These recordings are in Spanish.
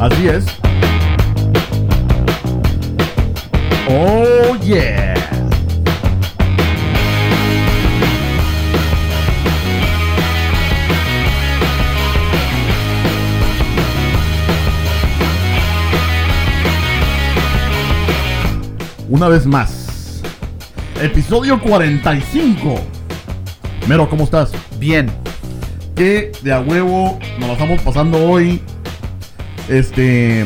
Así es. Oh yeah. Una vez más. Episodio 45. Mero, ¿cómo estás? Bien. Que de a huevo nos la estamos pasando hoy. Este.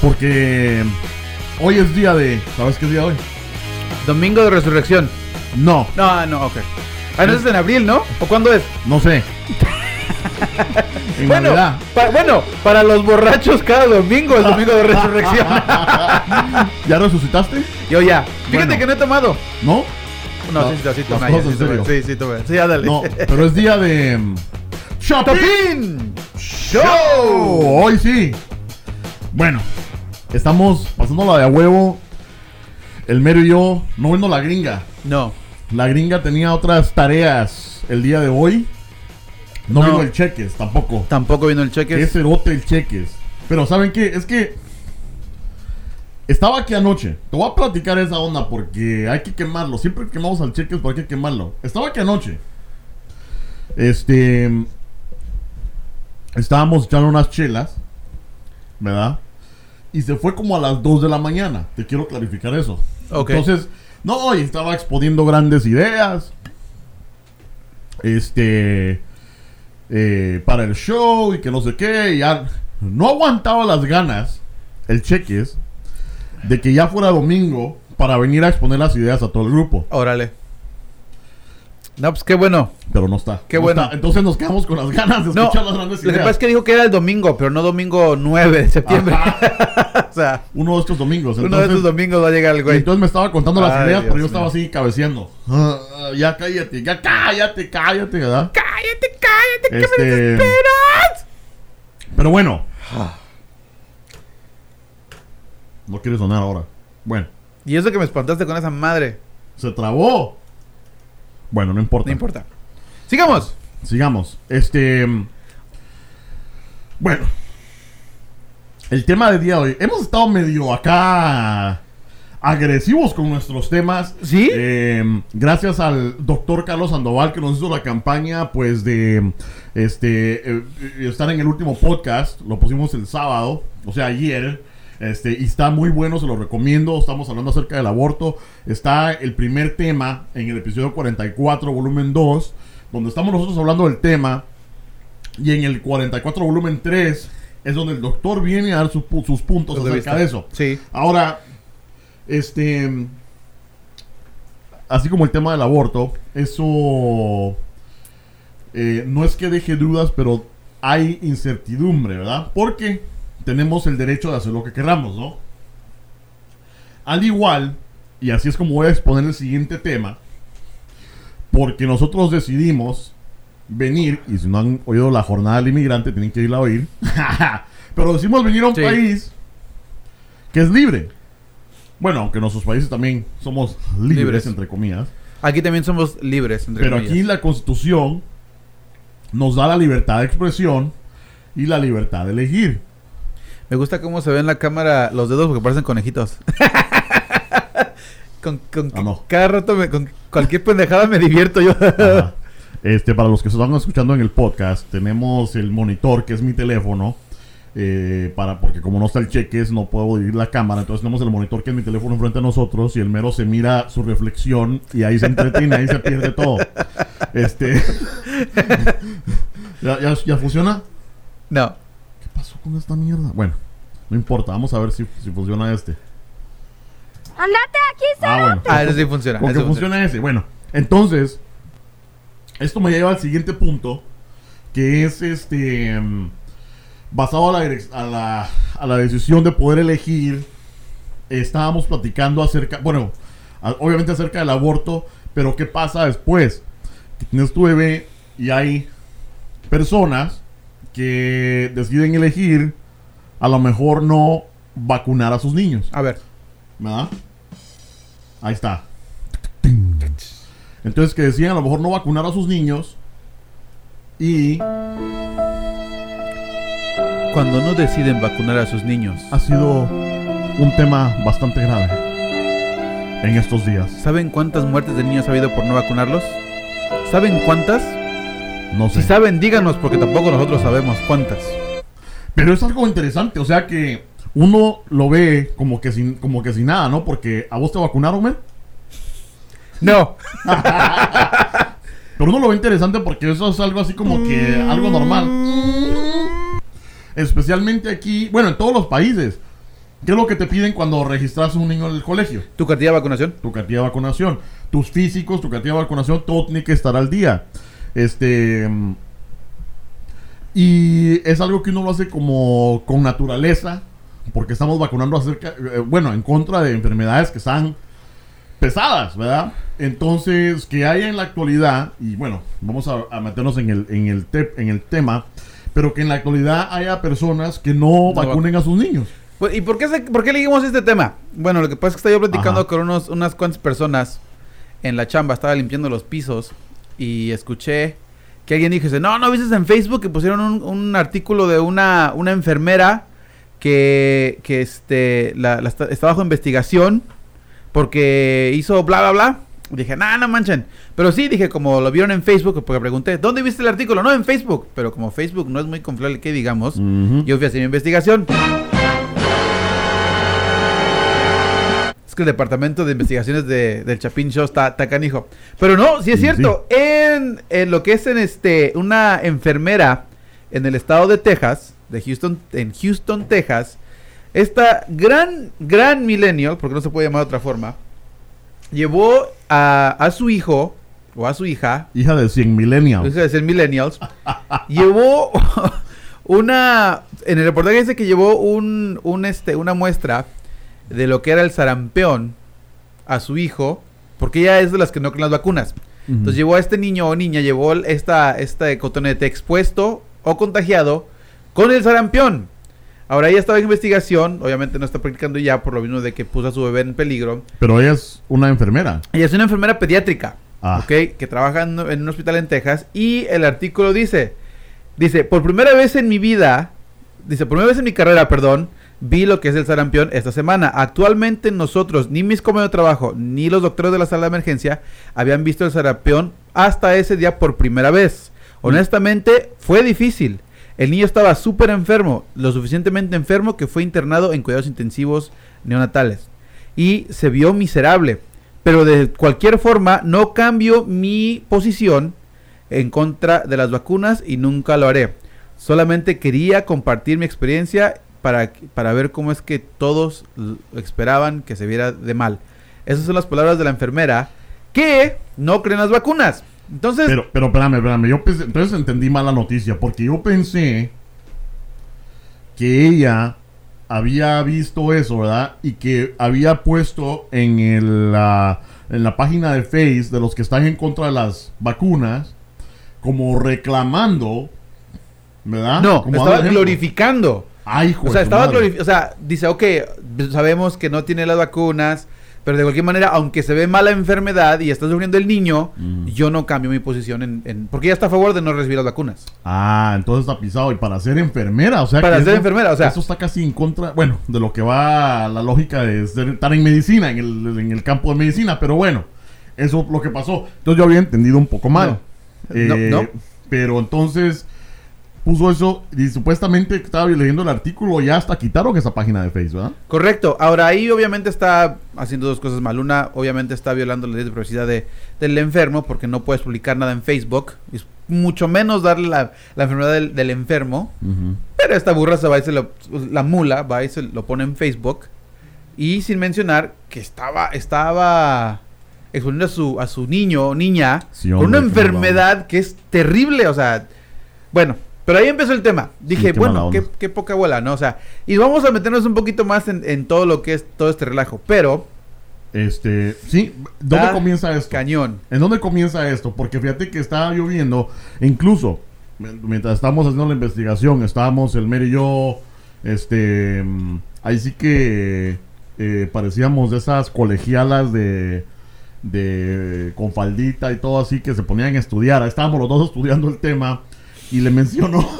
Porque hoy es día de. ¿Sabes qué es día hoy? Domingo de Resurrección. No, No, no, ok. Ah, no es en abril, ¿no? ¿O cuándo es? no sé. en Bueno, Navidad. pa- bueno, para los borrachos cada domingo es domingo de resurrección. ¿Ya resucitaste? Yo ya. Fíjate Bueno. que no he tomado. ¿No? No, No, sí, sí, sí, tomé, sí, sí, sí, tomé. Sí, ya dale. No, pero es día de. mm, ¡Shopping! ¡Topín! ¡Show! Hoy sí. Bueno, estamos pasándola de a huevo. El mero y yo, no viendo la gringa. No. La gringa tenía otras tareas el día de hoy. No, No. vino el cheques tampoco. Tampoco vino el cheque. Que es erote el cheques. Pero ¿saben qué? Es que estaba aquí anoche. Te voy a platicar esa onda porque hay que quemarlo. Siempre que quemamos al cheques, pero hay que quemarlo. Estaba aquí anoche. Este. Estábamos echando unas chelas. ¿Verdad? Y se fue como a las 2 de la mañana. Te quiero clarificar eso. Entonces, no, y estaba exponiendo grandes ideas. Este. eh, para el show y que no sé qué. y ya no aguantaba las ganas, el cheques, de que ya fuera domingo para venir a exponer las ideas a todo el grupo. Órale. No, pues qué bueno. Pero no está. Qué no bueno. está. Entonces nos quedamos con las ganas de escuchar lo las grandes que ideas. pasa es que dijo que era el domingo, pero no domingo 9 de septiembre. o sea, Uno de estos domingos. uno de esos domingos va a llegar el güey. entonces me estaba contando las ideas, Dios pero yo estaba mío. así cabeceando. Ah, ah, ya cállate, ya cállate, cállate, ¿verdad? ¡Cállate, cállate! ¡Que me Este, desesperas! Pero bueno. No quiere sonar ahora. Bueno, Y eso que me espantaste con esa madre. se trabó. Bueno, no importa. No importa. Sigamos. Sigamos. Este. Bueno. El tema del día de hoy. Hemos estado medio acá agresivos con nuestros temas. ¿Sí? Eh, gracias al doctor Carlos Sandoval que nos hizo la campaña, pues, de este eh, eh, estar en el último podcast. Lo pusimos el sábado, o sea, ayer. Este, y está muy bueno, se lo recomiendo. Estamos hablando acerca del aborto. Está el primer tema en el episodio 44, volumen 2, donde estamos nosotros hablando del tema. Y en el 44, volumen 3, es donde el doctor viene a dar sus sus puntos acerca vista. de eso. Sí. Ahora, este. Así como el tema del aborto, eso. eh, no es que deje dudas, pero hay incertidumbre, ¿verdad? Porque tenemos el derecho de hacer lo que queramos, ¿no? Al igual, y así es como voy a exponer el siguiente tema, porque nosotros decidimos venir, y si no han oído la jornada del inmigrante, tienen que irla a oír, pero decidimos venir a un Sí. país que es libre. Bueno, aunque en nuestros países también somos libres, Libres. entre comillas. Aquí también somos libres, entre Pero comillas. aquí la constitución nos da la libertad de expresión y la libertad de elegir. Me gusta cómo se ve en la cámara los dedos porque parecen conejitos. con, con- Ah, no. Cada rato, me- con cualquier pendejada me divierto yo. Ajá. Este, para los que se están escuchando en el podcast, tenemos el monitor que es mi teléfono. eh, para, porque como no está el cheques, no puedo dividir la cámara. Entonces tenemos el monitor que es mi teléfono enfrente a nosotros. Y el mero se mira su reflexión. Y ahí se entretiene, ahí se pierde todo. Este. ¿Ya, ya, ya funciona? no. ¿Qué pasó con esta mierda? Bueno, no importa, vamos a ver si, si funciona este. Andate aquí, Ah, bueno. Ah, eso sí funciona. Que funciona ese. Bueno, entonces, esto me lleva al siguiente punto, que es este, mm, basado a la, a la, a la decisión de poder elegir, estábamos platicando acerca, bueno, a- obviamente acerca del aborto, pero ¿qué pasa después? Que tienes tu bebé y hay personas que deciden elegir a lo mejor no vacunar a sus niños. A ver. ¿Verdad? Ahí está. Entonces que decían a lo mejor no vacunar a sus niños. Y cuando no deciden vacunar a sus niños? Ha sido un tema bastante grave en estos días. ¿Saben cuántas muertes de niños ha habido por no vacunarlos? ¿Saben cuántas? No sé. Si saben, díganos porque tampoco nosotros sabemos cuántas. Pero es algo interesante, o sea que uno lo ve como que sin, como que sin nada, ¿no? Porque a vos te vacunaron, men. No. Pero uno lo ve interesante porque eso es algo así como que algo normal. Especialmente aquí, bueno, en todos los países. ¿Qué es lo que te piden cuando registras a un niño en el colegio? ¿Tu cartilla de vacunación? Tu cartilla de vacunación. Tus físicos, tu cartilla de vacunación, todo tiene que estar al día. Este. Y es algo que uno lo hace como con naturaleza. Porque estamos vacunando acerca, eh, bueno, en contra de enfermedades que están pesadas, ¿verdad? Entonces, que haya en la actualidad, y bueno, vamos a, a meternos en el, en, el te- en el tema, pero que en la actualidad haya personas que no, vacunen a sus niños. Pues, ¿Y por qué, se- por qué elegimos este tema? Bueno, lo que pasa es que estaba yo platicando Ajá. con unos, unas cuantas personas en la chamba, estaba limpiando los pisos y escuché que alguien dijo, no, ¿no viste en Facebook que pusieron un, un artículo de una, una enfermera que, que este, la, la está, está bajo investigación porque hizo bla, bla, bla? Dije, no, no manchen. Pero sí, dije, como lo vieron en Facebook, porque pregunté, ¿dónde viste el artículo? No, en Facebook. Pero como Facebook no es muy confiable que digamos, Ujú. yo fui a hacer mi investigación. Que el departamento de investigaciones de- del Chapin Show está, está canijo. Pero no, sí es Sí, cierto. En, en lo que es en este una enfermera en el estado de Texas, de Houston, en Houston, Texas, esta gran, gran millennial, porque no se puede llamar de otra forma, llevó a, a su hijo o a su hija Hija de 100 millennials. deja de millennials, llevó una, en el reportaje dice que llevó un, un este, una muestra de lo que era el sarampión a su hijo, porque ella es de las que no creen las vacunas. Entonces llevó a este niño o niña, llevó esta, este cotonete expuesto o contagiado con el sarampión. Ahora ella estaba en investigación, obviamente no está practicando ya por lo mismo de que puso a su bebé en peligro. Pero ella es una enfermera. Ella es una enfermera pediátrica, Ah. ¿ok? Que trabaja en, en un hospital en Texas. Y el artículo dice, dice, por primera vez en mi vida, dice, por primera vez en mi carrera, perdón, vi lo que es el sarampión esta semana. Actualmente nosotros, ni mis compañeros de trabajo, ni los doctores de la sala de emergencia, habían visto el sarampión hasta ese día por primera vez. Honestamente, fue difícil. El niño estaba súper enfermo, lo suficientemente enfermo que fue internado en cuidados intensivos neonatales. Y se vio miserable. Pero de cualquier forma, no cambio mi posición en contra de las vacunas y nunca lo haré. Solamente quería compartir mi experiencia para, para ver cómo es que todos esperaban que se viera de mal. Esas son las palabras de la enfermera que no creen las vacunas. Entonces, Pero, pero espérame, espérame. Yo pensé- entonces entendí mal la noticia. Porque yo pensé que ella había visto eso, ¿verdad? Y que había puesto en, el, la- en la página de Face de los que están en contra de las vacunas, como reclamando, ¿verdad? no, Como estaba glorificando. Ay, hijo O sea, estaba O sea, dice, ok, sabemos que no tiene las vacunas, pero de cualquier manera, aunque se ve mala enfermedad y está sufriendo el niño, Mm. yo no cambio mi posición en, en- Porque ella está a favor de no recibir las vacunas. Ah, entonces está pisado. Y para ser enfermera, o sea Para que ser eso- enfermera, o sea- Eso está casi en contra, bueno, de lo que va la lógica de ser- estar en medicina, en el, en el campo de medicina. Pero bueno, eso es lo que pasó. Entonces yo había entendido un poco mal. No. Eh, No, no. Pero entonces puso eso y supuestamente estaba leyendo el artículo ya hasta quitaron esa página de Facebook, ¿verdad? Correcto. Ahora ahí obviamente está haciendo dos cosas mal. Una, obviamente está violando la ley de privacidad de, del enfermo porque no puedes publicar nada en Facebook. Es mucho menos darle la, la enfermedad del, del enfermo. Pero esta burra se va y se lo, la mula va y se lo pone en Facebook. Y sin mencionar que estaba, estaba exponiendo a su, a su niño o niña Sí, con una enfermedad que es terrible. O sea, bueno, pero ahí empezó el tema. Dije, bueno, qué, qué poca bola, ¿no? O sea, y vamos a meternos un poquito más en, en todo lo que es todo este relajo. Pero, Este, sí, ¿dónde comienza esto? cañón. ¿En dónde comienza esto? Porque fíjate que estaba lloviendo, e incluso mientras estábamos haciendo la investigación, estábamos el Mer y yo, este, ahí sí que eh, parecíamos de esas colegialas de, de con faldita y todo así que se ponían a estudiar. Ahí estábamos los dos estudiando el tema y le mencionó,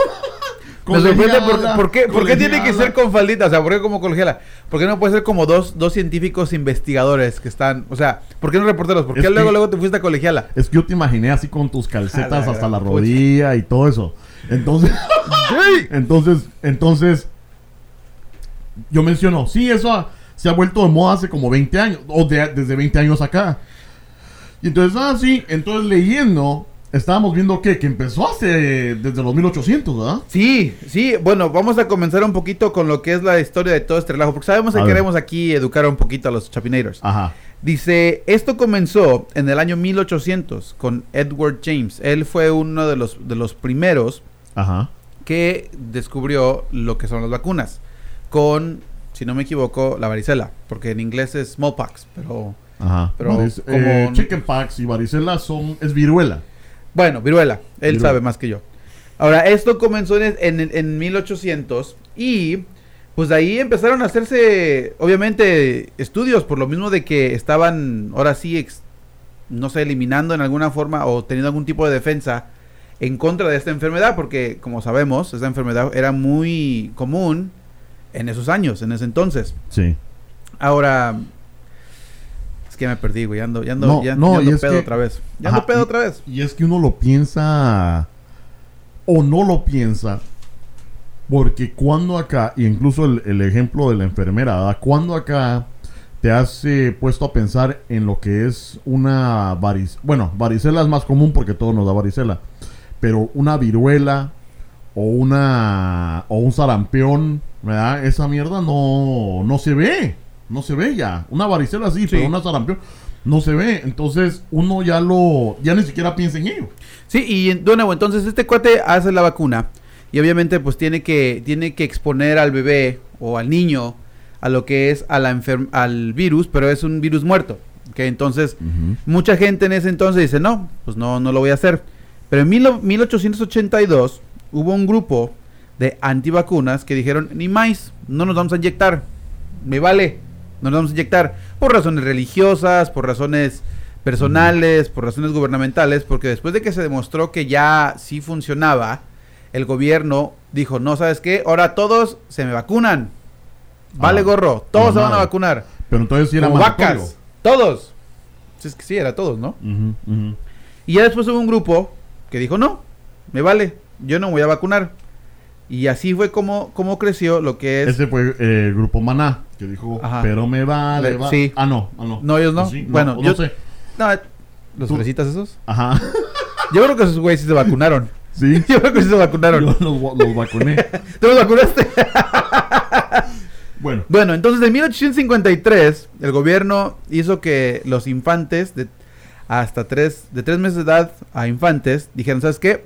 Me sorprende por, qué, por qué tiene que ser con faldita, o sea, ¿por qué como colegiala? ¿Por qué no puede ser como dos, dos científicos investigadores que están, o sea, ¿por qué no reporteros? ¿Por qué Es que- luego, luego te fuiste a colegiala? Es que yo te imaginé así con tus calcetas la hasta la rodilla y todo eso. Entonces, entonces, entonces, yo menciono, sí, eso ha- se ha vuelto de moda hace como 20 años, o de- desde 20 años acá. Y entonces, ah, sí, entonces leyendo, estábamos viendo que, que empezó hace, desde los 1800, ¿verdad? Sí, sí, bueno, vamos a comenzar un poquito con lo que es la historia de todo este relajo, porque sabemos que ver. queremos aquí educar un poquito a los Chapinators. Ajá. Dice, esto comenzó en el año 1800 con Edward James. Él fue uno de los, de los primeros Ajá. que descubrió lo que son las vacunas. Con, si no me equivoco, la varicela. Porque en inglés es smallpox. Pero, Ajá. Pero No, es, como- eh, chickenpox y varicela son, es viruela. Bueno, viruela. Él Viruela. sabe más que yo. Ahora, esto comenzó en, en, en 1800 y pues de ahí empezaron a hacerse, obviamente, estudios por lo mismo de que estaban, ahora sí, ex- no sé, eliminando en alguna forma o teniendo algún tipo de defensa en contra de esta enfermedad, porque como sabemos, esta enfermedad era muy común en esos años, en ese entonces. Sí. Ahora, es que me perdí, güey, ando, ya ando, No, ya, no, ya ando pedo que- otra vez. Ya Ajá, ando pedo y- otra vez. Y es que uno lo piensa o no lo piensa porque cuando acá, y incluso el, el ejemplo de la enfermera, ¿verdad? cuando acá te has eh, puesto a pensar en lo que es una varicela, bueno, varicela es más común porque todo nos da varicela, pero una viruela o una o un sarampión, ¿verdad? Esa mierda no, no se ve, no se ve ya. Una varicela sí, pero una sarampión no se ve. Entonces uno ya lo, ya ni siquiera piensa en ello. Sí, y de nuevo, entonces este cuate hace la vacuna y obviamente pues tiene que, tiene que exponer al bebé o al niño a lo que es a la enfer- al virus, pero es un virus muerto. Que entonces mucha gente en ese entonces dice, no, pues no, no lo voy a hacer. Pero en mil- 1882 hubo un grupo de antivacunas que dijeron, ni más, no nos vamos a inyectar, me vale, nos vamos a inyectar por razones religiosas, por razones personales, por razones gubernamentales, porque después de que se demostró que ya sí funcionaba, el gobierno dijo, no, ¿sabes qué? Ahora todos se me vacunan. Vale, Ah, gorro, todos se van a vacunar. Pero entonces sí era Como vacas, todos. Es que sí, era todos, ¿no? Y ya después hubo un grupo que dijo, no, me vale, yo no voy a vacunar. Y así fue como, como creció lo que es... Ese fue eh, el grupo Maná, que dijo, Ajá. pero me vale. Le- va-". sí. Ah, no, ah, no. No, ellos no. Sí, Bueno, yo- no sé. No, ¿Los Tú- fresitas esos? Ajá. Yo creo que esos güeyes sí se vacunaron. Sí. Yo creo que sí se vacunaron. Yo los, los vacuné. ¿Tú los vacunaste? Bueno. Bueno, entonces en 1853 el gobierno hizo que los infantes de hasta tres, de tres meses de edad a infantes dijeron, ¿sabes qué?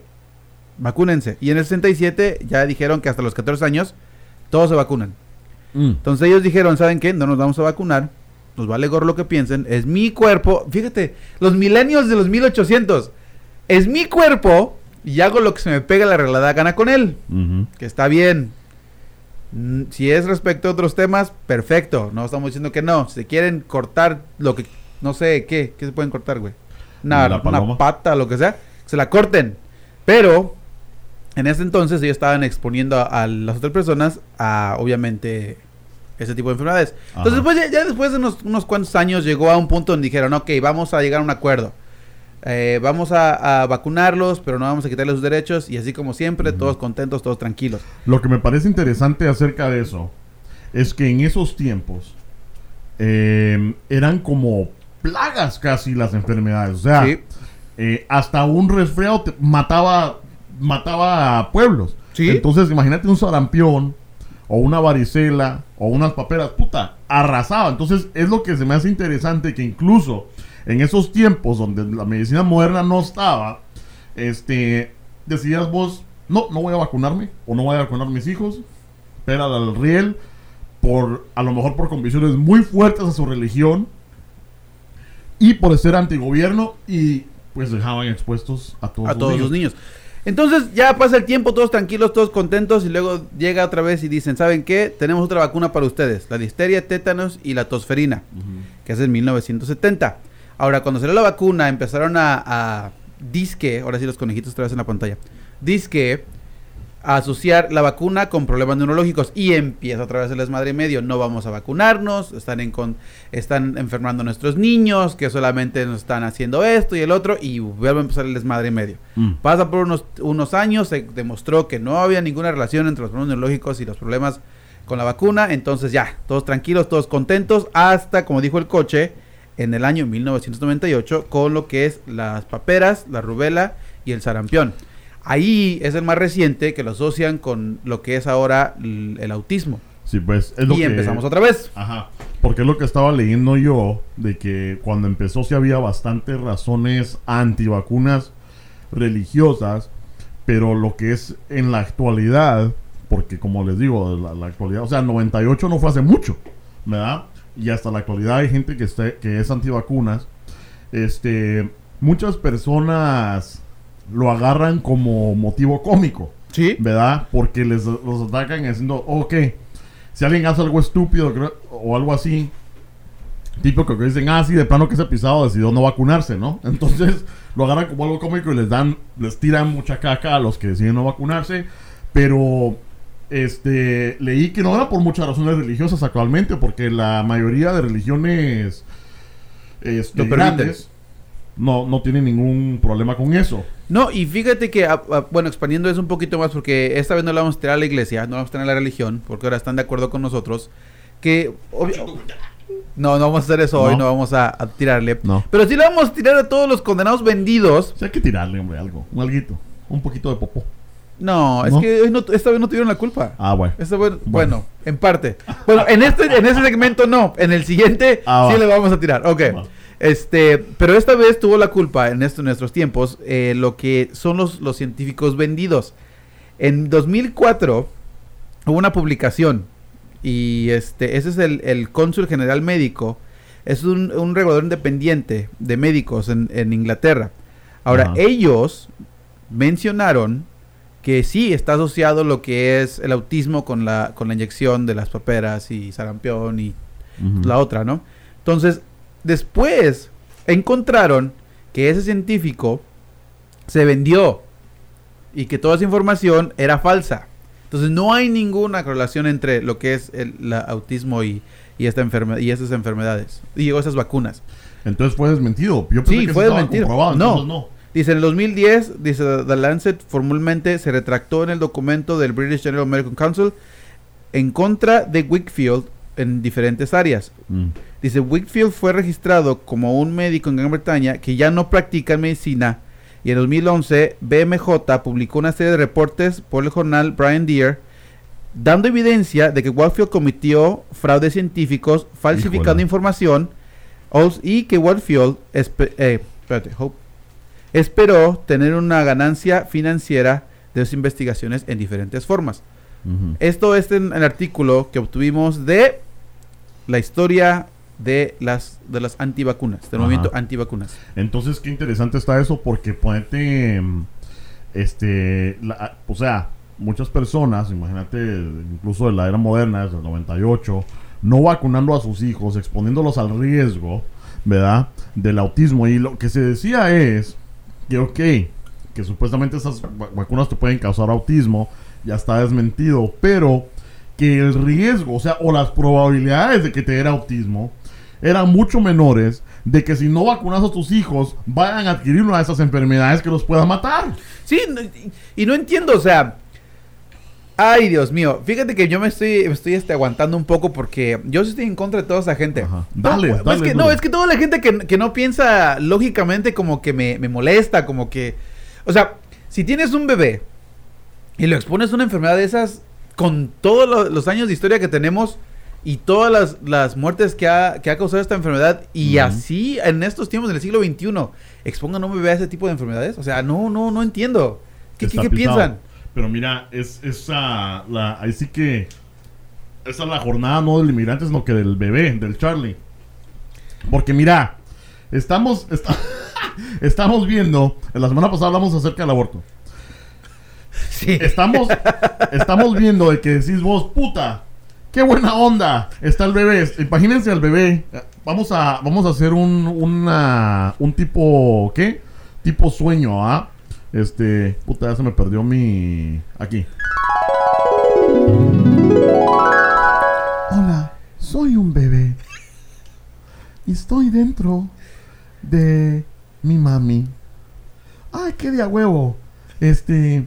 Vacúnense. Y en el 67 ya dijeron que hasta los 14 años todos se vacunan. Mm. Entonces ellos dijeron, ¿saben qué? No nos vamos a vacunar. Nos vale gorro lo que piensen. Es mi cuerpo. Fíjate, los milenios de los 1800. Es mi cuerpo y hago lo que se me pega la regalada gana con él. Que está bien. Mm, Si es respecto a otros temas, perfecto. No estamos diciendo que no. Si quieren cortar lo que... No sé, ¿qué? ¿Qué se pueden cortar, güey? Una, una pata, lo que sea. Se la corten. Pero en ese entonces ellos estaban exponiendo a, a las otras personas a, obviamente, ese tipo de enfermedades. Entonces, después, ya, ya después de unos, unos cuantos años llegó a un punto donde dijeron, ok, vamos a llegar a un acuerdo. Eh, vamos a, a vacunarlos, pero no vamos a quitarles sus derechos. Y así como siempre, todos contentos, todos tranquilos. Lo que me parece interesante acerca de eso es que en esos tiempos eh, eran como plagas casi las enfermedades. O sea, Sí. eh, hasta un resfriado te- mataba, mataba pueblos. Sí. Entonces, imagínate un sarampión o una varicela o unas paperas, puta, arrasaba. Entonces, es lo que se me hace interesante que incluso en esos tiempos donde la medicina moderna no estaba, este, decías vos, no, no voy a vacunarme o no voy a vacunar a mis hijos, espera al riel, por, a lo mejor por convicciones muy fuertes a su religión y por ser antigobierno y pues dejaban expuestos a todos, a sus todos niños. los niños. Entonces ya pasa el tiempo, todos tranquilos, todos contentos y luego llega otra vez y dicen, ¿saben qué? Tenemos otra vacuna para ustedes, la disteria, tétanos y la tosferina, Ujú. que es en 1970. Ahora, cuando salió la vacuna, empezaron a, a disque, ahora sí los conejitos otra vez en la pantalla, disque a asociar la vacuna con problemas neurológicos y empieza otra vez el desmadre medio. No vamos a vacunarnos, están, en con- están enfermando a nuestros niños, que solamente nos están haciendo esto y el otro, y vuelve a empezar el desmadre medio. Mm. Pasa por unos, unos años, se demostró que no había ninguna relación entre los problemas neurológicos y los problemas con la vacuna, entonces ya, todos tranquilos, todos contentos, hasta, como dijo el coche, en el año 1998, con lo que es las paperas, la rubela y el sarampión. Ahí es el más reciente que lo asocian con lo que es ahora el autismo. Sí, pues es lo Y que... empezamos otra vez. Ajá. Porque es lo que estaba leyendo yo, de que cuando empezó sí había bastantes razones antivacunas religiosas, pero lo que es en la actualidad, porque como les digo, la, la actualidad, o sea, 98 no fue hace mucho, ¿verdad? Y hasta la actualidad hay gente que, esté, que es antivacunas. Este, muchas personas lo agarran como motivo cómico. Sí. ¿verdad? Porque les los atacan diciendo, ok, si alguien hace algo estúpido o algo así, típico que dicen, ah, sí, de plano que ese pisado decidió no vacunarse, ¿no? Entonces lo agarran como algo cómico y les dan, les tiran mucha caca a los que deciden no vacunarse, pero este leí que no era por muchas razones religiosas actualmente, porque la mayoría de religiones este, Lo grandes no, no tienen ningún problema con eso. No, y fíjate que, ah, ah, bueno, expandiendo eso un poquito más, porque esta vez no la vamos a tirar a la iglesia, no vamos a tirar a la religión, porque ahora están de acuerdo con nosotros, que... obvio- no, no vamos a hacer eso hoy, No. no vamos a, a tirarle. No. Pero sí le vamos a tirar a todos los condenados vendidos. O sea, hay que tirarle, hombre, algo, un alguito, un poquito de popó. No, es ¿No? que hoy no- esta vez no tuvieron la culpa. Ah, bueno. Esta vez- Bueno. bueno, en parte. Bueno, en este, en ese segmento no. En el siguiente Ah, sí va. le vamos a tirar. Ok. Va. Este, pero esta vez tuvo la culpa en estos nuestros tiempos eh, lo que son los, los científicos vendidos. En 2004 hubo una publicación y este, ese es el, el cónsul general médico. Es un, un regulador independiente de médicos en, en Inglaterra. Ahora, ellos mencionaron que sí está asociado lo que es el autismo con la, con la inyección de las paperas y sarampión y la otra, ¿no? Entonces, después encontraron que ese científico se vendió y que toda esa información era falsa. Entonces, no hay ninguna correlación entre lo que es el la autismo y, y esta enfermedad y estas enfermedades y esas vacunas. Entonces fue desmentido. Yo pensé Sí, que fue desmentido. No. no. Dice, en el 2010, dice The Lancet formalmente se retractó en el documento del British General Medical Council en contra de Wickfield en diferentes áreas. Mm. Dice, Wickfield fue registrado como un médico en Gran Bretaña que ya no practica medicina y en 2011 BMJ publicó una serie de reportes por el jornal Brian Deere dando evidencia de que Wakefield cometió fraudes científicos falsificando Híjole. información y que espe- eh, espérate, esperó tener una ganancia financiera de sus investigaciones en diferentes formas. Esto es en el artículo que obtuvimos de la historia de las de las antivacunas, del Ajá. movimiento antivacunas. Entonces, qué interesante está eso porque ponete, mm, este, la- o sea, muchas personas, imagínate, incluso de la era moderna, desde el 98, no vacunando a sus hijos, exponiéndolos al riesgo, ¿verdad? Del autismo. Y lo que se decía es que, ok, que supuestamente esas va- vacunas te pueden causar autismo, ya está desmentido, pero que el riesgo, o sea, o las probabilidades de que te diera autismo eran mucho menores de que si no vacunas a tus hijos vayan a adquirir una de esas enfermedades que los pueda matar. Sí, no- y, no entiendo, o sea, ay Dios mío, fíjate que yo me estoy, me estoy este, aguantando un poco porque yo estoy en contra de toda esa gente. Ajá. No, Dale, pues, dale, es que, duro. no, es que toda la gente que, que no piensa lógicamente como que me, me molesta, como que, o sea, si tienes un bebé y lo expones a una enfermedad de esas con todos lo- los años de historia que tenemos y todas las, las muertes que ha, que ha causado esta enfermedad y así en estos tiempos del siglo XXI expongan un bebé a ese tipo de enfermedades, o sea, no, no, no entiendo. ¿Qué, qué- piensan? Pero mira, es esa, la, ahí sí que, esa es la jornada no del inmigrante, sino que del bebé, del Charlie. Porque mira, estamos, esta- estamos viendo, la semana pasada hablamos acerca del aborto. Sí. Estamos, estamos viendo de que decís vos, puta, qué buena onda está el bebé. Imagínense al bebé. Vamos a, vamos a hacer un, un tipo, ¿qué? Tipo sueño, ¿ah? Este, puta, ya se me perdió mi. Aquí. Hola, soy un bebé. Y estoy dentro de mi mami. Ay, qué de a huevo. Este.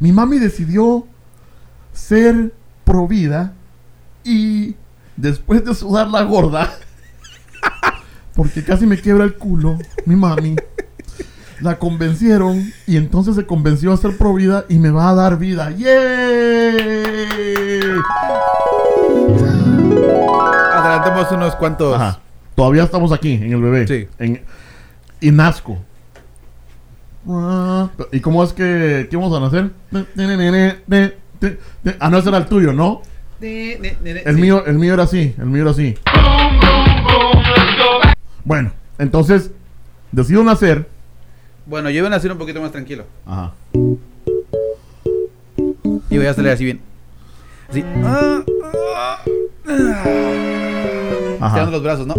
Mi mami decidió ser pro vida y después de sudar la gorda, porque casi me quiebra el culo, mi mami, la convencieron y entonces se convenció a ser pro vida y me va a dar vida. ¡Yay! Adelantemos unos cuantos. Ajá. Todavía estamos aquí, en el bebé. Sí. En, y nazco. ¿Y cómo es que... ¿Qué vamos a nacer? Ah, no, ese era el tuyo, ¿no? El mío, el mío era así, el mío era así. Bueno, entonces decido nacer. Bueno, yo iba a nacer un poquito más tranquilo. Ajá. Y voy a salir así bien. Así. Ajá. Estirando los brazos, ¿no?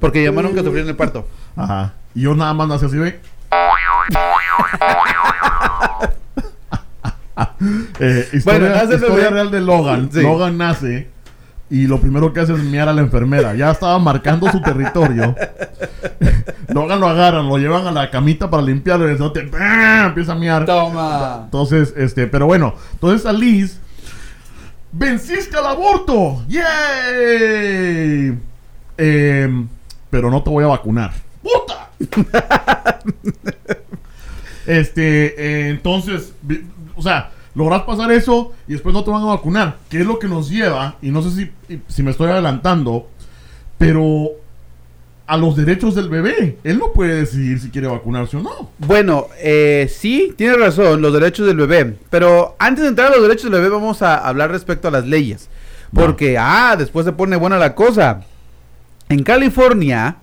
Porque mi mamá nunca sufrió en el parto. Ajá. Y yo nada más nací así, ¿ve? eh, historia Bueno, nace historia bebé. real de Logan. Sí. Logan nace y lo primero que hace es miar a la enfermera. Ya estaba marcando su territorio. Logan lo agarran, lo llevan a la camita para limpiarlo y empieza a miar. Toma. Entonces, este, pero bueno, entonces a Liz, venciste al aborto, ¡yay! Em, pero no te voy a vacunar. ¡Puta! este, eh, entonces, o sea, logras pasar eso y después no te van a vacunar. ¿Qué es lo que nos lleva? Y no sé si, si me estoy adelantando, pero a los derechos del bebé. Él no puede decidir si quiere vacunarse o no. Bueno, eh, sí, tiene razón, los derechos del bebé. Pero antes de entrar a los derechos del bebé, vamos a hablar respecto a las leyes. Porque, ah, después se pone buena la cosa. En California,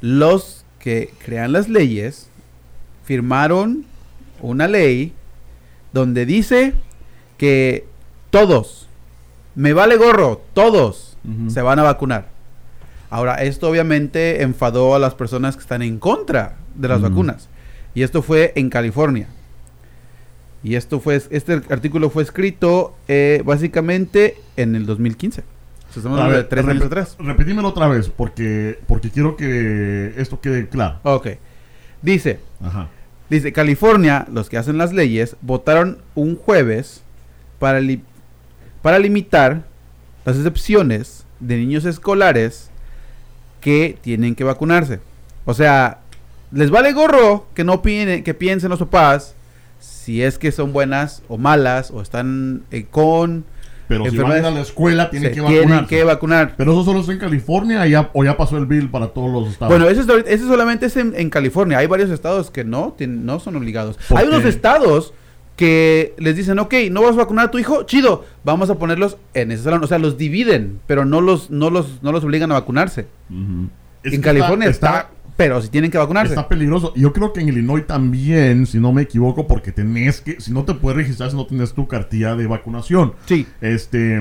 los que crean las leyes firmaron una ley donde dice que todos, me vale gorro, todos se van a vacunar. Ahora, esto obviamente enfadó a las personas que están en contra de las vacunas. Y esto fue en California. Y esto fue, este artículo fue escrito eh, básicamente en el 2015. O sea, estamos A hablando de ver, tres rep- años atrás. Repetímelo otra vez porque, porque quiero que esto quede claro. Ok. Dice, Ajá. Dice, California, los que hacen las leyes, votaron un jueves para, para limitar las excepciones de niños escolares que tienen que vacunarse. O sea, les vale gorro que no que piensen los papás si es que son buenas o malas o están eh, con Pero si van a Enfermedades- la escuela, tienen que tienen vacunarse. que vacunar. Pero eso solo está en California ya, o ya pasó el bill para todos los estados. Bueno, eso, es, eso solamente es en, en California. Hay varios estados que no, tien- no son obligados. ¿Por Hay unos estados que les dicen, ok, no vas a vacunar a tu hijo, chido, vamos a ponerlos en ese salón. O sea, los dividen, pero no los, no los, no los obligan a vacunarse. Es en California está, pero si tienen que vacunarse. Está peligroso. Yo creo que en Illinois también, si no me equivoco, porque tenés que, si no te puedes registrar si no tienes tu cartilla de vacunación. Sí. Este,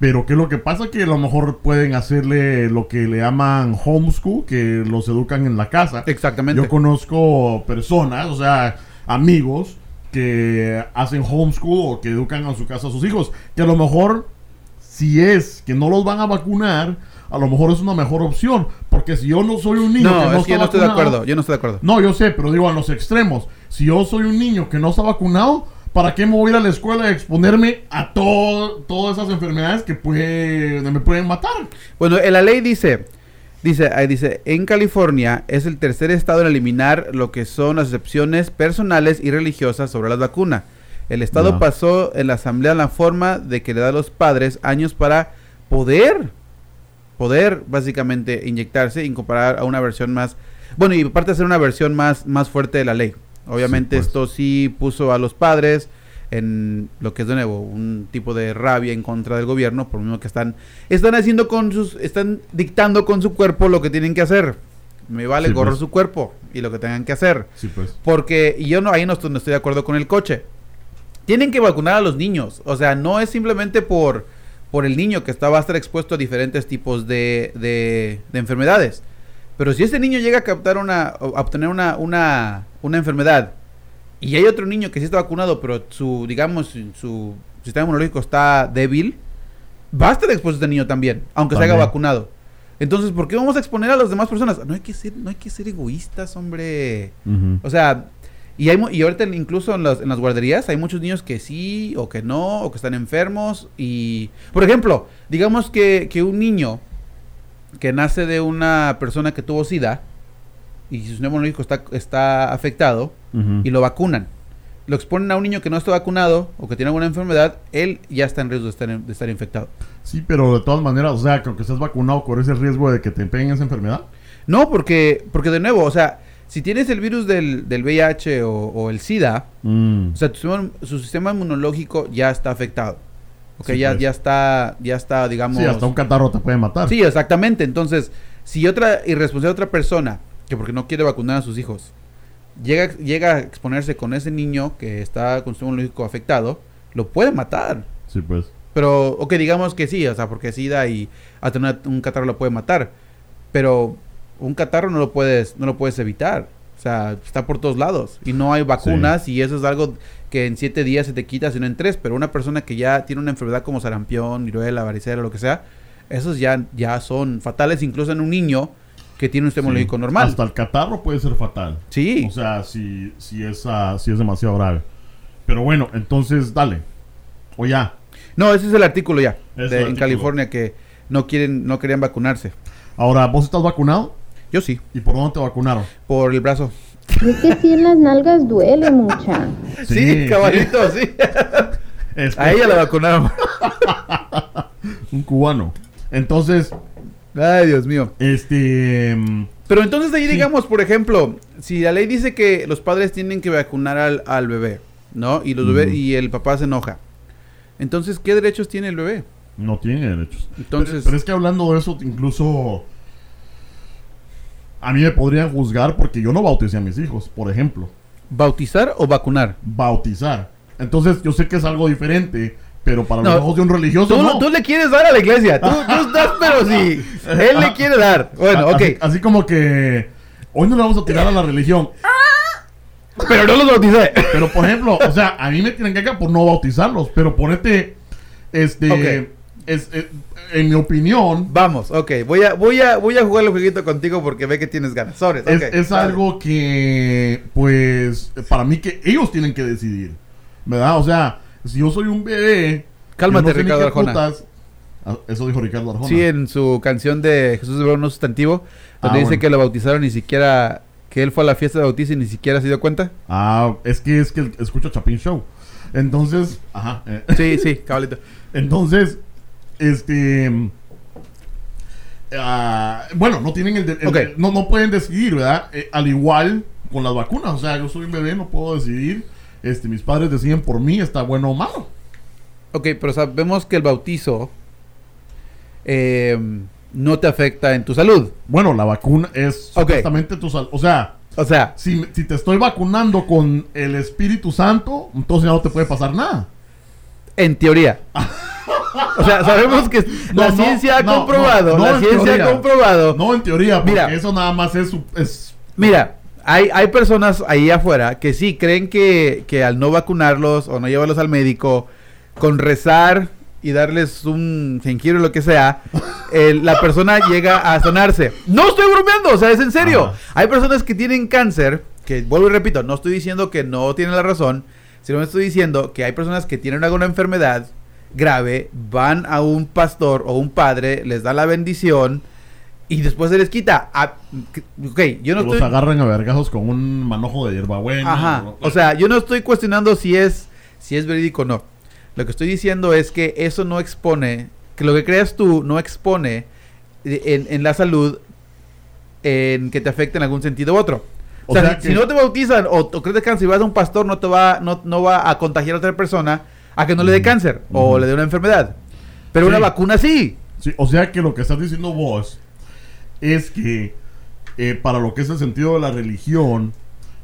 pero que lo que pasa que a lo mejor pueden hacerle lo que le llaman homeschool, que los educan en la casa. Exactamente. Yo conozco personas, o sea, amigos que hacen homeschool o que educan a su casa a sus hijos, que a lo mejor si es que no los van a vacunar, a lo mejor es una mejor opción, porque si yo no soy un niño no, que no es que yo está no estoy de acuerdo. Yo no estoy de acuerdo. no, yo sé, pero digo a los extremos. Si yo soy un niño que no está vacunado, ¿para qué me voy a ir a la escuela y exponerme a todo, todas esas enfermedades que puede, me pueden matar? Bueno, en la ley dice, dice, ahí dice, en California es el tercer estado en eliminar lo que son las excepciones personales y religiosas sobre las vacunas. El estado pasó en la asamblea la forma de que le da a los padres años para poder, poder básicamente inyectarse y comparar a una versión más, bueno, y aparte de ser una versión más, más fuerte de la ley. Obviamente Sí, pues. esto sí puso a los padres en lo que es de nuevo un tipo de rabia en contra del gobierno por lo mismo que están están haciendo con sus están dictando con su cuerpo lo que tienen que hacer me vale Sí, gorro pues. su cuerpo y lo que tengan que hacer Sí, pues. porque y yo no ahí no estoy, no estoy de acuerdo con el coche tienen que vacunar a los niños o sea no es simplemente por por el niño que está, va a estar expuesto a diferentes tipos de, de, de enfermedades Pero si ese niño llega a captar una, a obtener una, una, una enfermedad y hay otro niño que sí está vacunado, pero su, digamos, su sistema inmunológico está débil, va a estar expuesto este niño también, aunque se haya También. vacunado. Entonces, ¿por qué vamos a exponer a las demás personas? No hay que ser, no hay que ser egoístas, hombre. O sea, y, hay, y ahorita incluso en las, en las guarderías hay muchos niños que sí o que no, o que están enfermos. Y, por ejemplo, digamos que, que un niño que nace de una persona que tuvo SIDA y su sistema inmunológico está, está afectado y lo vacunan. Lo exponen a un niño que no está vacunado o que tiene alguna enfermedad, él ya está en riesgo de estar, de estar infectado. Sí, pero de todas maneras, o sea, que aunque estés vacunado, corres el riesgo de que te peguen esa enfermedad. No, porque, porque de nuevo, o sea, si tienes el virus del, del VIH o, o el SIDA, Mm. O sea, tu sistema- su sistema inmunológico ya está afectado. Ok, Sí, ya, pues. ya está, ya está, digamos. Sí, hasta un catarro te puede matar. Sí, exactamente. Entonces, si otra irresponsable otra persona, que porque no quiere vacunar a sus hijos, llega, llega a exponerse con ese niño que está con su sistema inmunológico afectado, lo puede matar. Sí, pues. Pero, ok, digamos que sí, o sea, porque SIDA y a tener un catarro lo puede matar. Pero un catarro no lo puedes, no lo puedes evitar. O sea, está por todos lados. Y no hay vacunas y eso es algo que en siete días se te quita, sino en tres. Pero una persona que ya tiene una enfermedad como sarampión, viruela, varicela, lo que sea, esos ya, ya son fatales, incluso en un niño que tiene un sistema Sí. normal. Hasta el catarro puede ser fatal. Sí. O sea, si, si, es, ah, si es demasiado grave. Pero bueno, entonces dale. O ya. No, ese es el artículo ya. De- el en. California que no quieren, no querían vacunarse. Ahora, ¿vos estás vacunado? Yo sí, ¿Y por dónde te vacunaron? por el brazo. Es que sí en las nalgas duele mucha. Sí, caballito, sí. Este, A ella la vacunaron. Un cubano. Entonces, Ay, Dios mío. este... mm, Pero entonces ahí Sí. digamos, por ejemplo, si la ley dice que los padres tienen que vacunar al, al bebé, ¿no? Y los bebés- Ujú. y el papá se enoja. Entonces, ¿qué derechos tiene el bebé? No tiene derechos. Entonces- pero, pero es que hablando de eso, incluso a mí me podrían juzgar porque yo no bauticé a mis hijos, por ejemplo. ¿Bautizar o vacunar? Bautizar. Entonces yo sé que es algo diferente, pero para No, los ojos de un religioso Tú, no. tú le quieres dar a la iglesia. Tú, tú estás, pero sí. Él le quiere dar. Bueno, ok. Así, así como que hoy no le vamos a tirar a la religión. Pero no los bauticé. Pero por ejemplo, o sea, a mí me tienen que acá por no bautizarlos, pero ponete, este. Es, eh, en mi opinión, Vamos, ok. Voy a, voy a, voy a jugar el jueguito contigo porque ve que tienes ganas. Sobres, es, es algo que, pues, para mí que ellos tienen que decidir, ¿verdad? O sea, si yo soy un bebé, Cálmate, no sé Ricardo Arjona. putas- Ah, eso dijo Ricardo Arjona. Sí, en su canción de Jesús de no sustantivo, donde Ah, dice bueno. que lo bautizaron ni siquiera, que él fue a la fiesta de bautizo y ni siquiera se dio cuenta. Ah, es que es que escucho Chapin Show. Entonces, ajá. eh, Sí, sí, cabalito. Entonces, este. ah, bueno, no tienen el, de- el- no, no pueden decidir, ¿verdad? Eh, al igual con las vacunas. O sea, yo soy un bebé, no puedo decidir. Este, mis padres deciden por mí, está bueno o malo. Ok, pero sabemos que el bautizo eh, no te afecta en tu salud. Bueno, la vacuna es Ok. supuestamente tu salud. O sea, O sea, si, si te estoy vacunando con el Espíritu Santo, entonces ya no te puede pasar nada. En teoría. O sea, sabemos que No, la no, ciencia ha comprobado, no, la en ciencia teoría. ha comprobado. No en teoría, porque Mira. eso nada más es, es Mira, hay, hay personas ahí afuera que sí creen que, que al no vacunarlos o no llevarlos al médico, con rezar y darles un jengibre o lo que sea, el- la persona llega a sanarse. No estoy bromeando, o sea, es en serio. Ajá. Hay personas que tienen cáncer, que vuelvo y repito, no estoy diciendo que no tienen la razón, sino estoy diciendo que hay personas que tienen alguna enfermedad grave, van a un pastor o un padre, les da la bendición y después se les quita. Ah, ok, yo no que los agarran a vergajos con un manojo de hierbabuena. O sea, yo no estoy cuestionando si es, si es verídico o no. Lo que estoy diciendo es que eso no expone, que lo que creas tú no expone eh, en, en la salud en que te afecte en algún sentido u otro. O, O sea, sea si, que- si no te bautizan o, o crees de cáncer y vas a un pastor, no te va, no, no va a contagiar a otra persona a que no le dé cáncer o le dé una enfermedad. Pero Sí. una vacuna sí. Sí, o sea que lo que estás diciendo vos es que eh, para lo que es el sentido de la religión,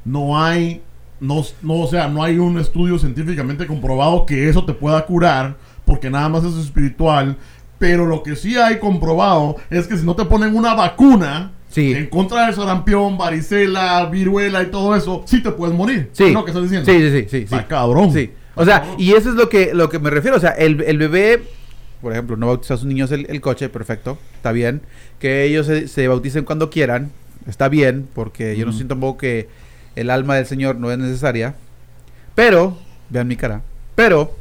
no hay, no, no, o sea, no hay un estudio científicamente comprobado que eso te pueda curar, porque nada más es espiritual. Pero lo que sí hay comprobado es que si no te ponen una vacuna, Sí. En contra del sarampión, varicela, viruela y todo eso, sí te puedes morir. Sí. ¿Es lo que estás diciendo? Sí, sí, sí, sí. cabrón. Sí. O sea, y eso es lo que, lo que me refiero. O sea, el, el bebé, por ejemplo, no bautiza a sus niños el, el coche, perfecto, está bien. Que ellos se, se bauticen cuando quieran, está bien, porque yo no siento tampoco que el alma del Señor no es necesaria. Pero, vean mi cara, pero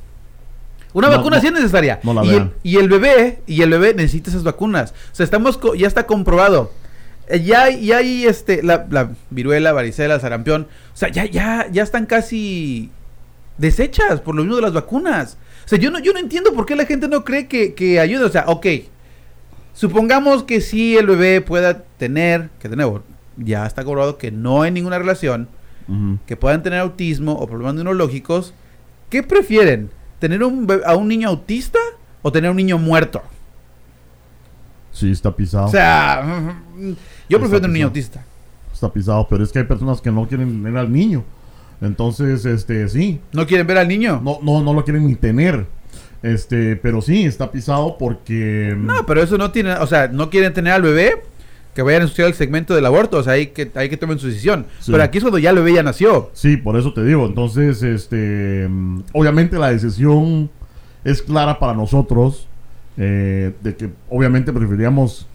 una No, vacuna no. sí es necesaria. No la y, el, y el bebé, y el bebé necesita esas vacunas. O sea, estamos co- ya está comprobado. Eh, Ya, hay- ya hay este, la, la viruela, varicela, sarampión. O sea, ya, ya, ya están casi desechas por lo mismo de las vacunas. O sea, yo no, yo no entiendo por qué la gente no cree que, que ayuda. O sea, ok. Supongamos que sí el bebé pueda tener, que de nuevo, ya está comprobado que no hay ninguna relación, que puedan tener autismo o problemas neurológicos. ¿Qué prefieren? ¿Tener un bebé- a un niño autista o tener un niño muerto? Sí, está pisado. O sea, yo prefiero tener un niño autista. está pisado, pero es que hay personas que no quieren tener al niño. Entonces, este, sí, ¿No quieren ver al niño? no, no, no lo quieren ni tener. Este, pero sí, está pisado porque... No, pero eso no tiene, o sea, no quieren tener al bebé que vayan a estudiar el segmento del aborto, o sea, hay que, hay que tomen su decisión. Sí. Pero aquí es cuando ya el bebé ya nació. Sí, por eso te digo. Entonces, este, mm, obviamente la decisión es clara para nosotros, eh, de que obviamente preferiríamos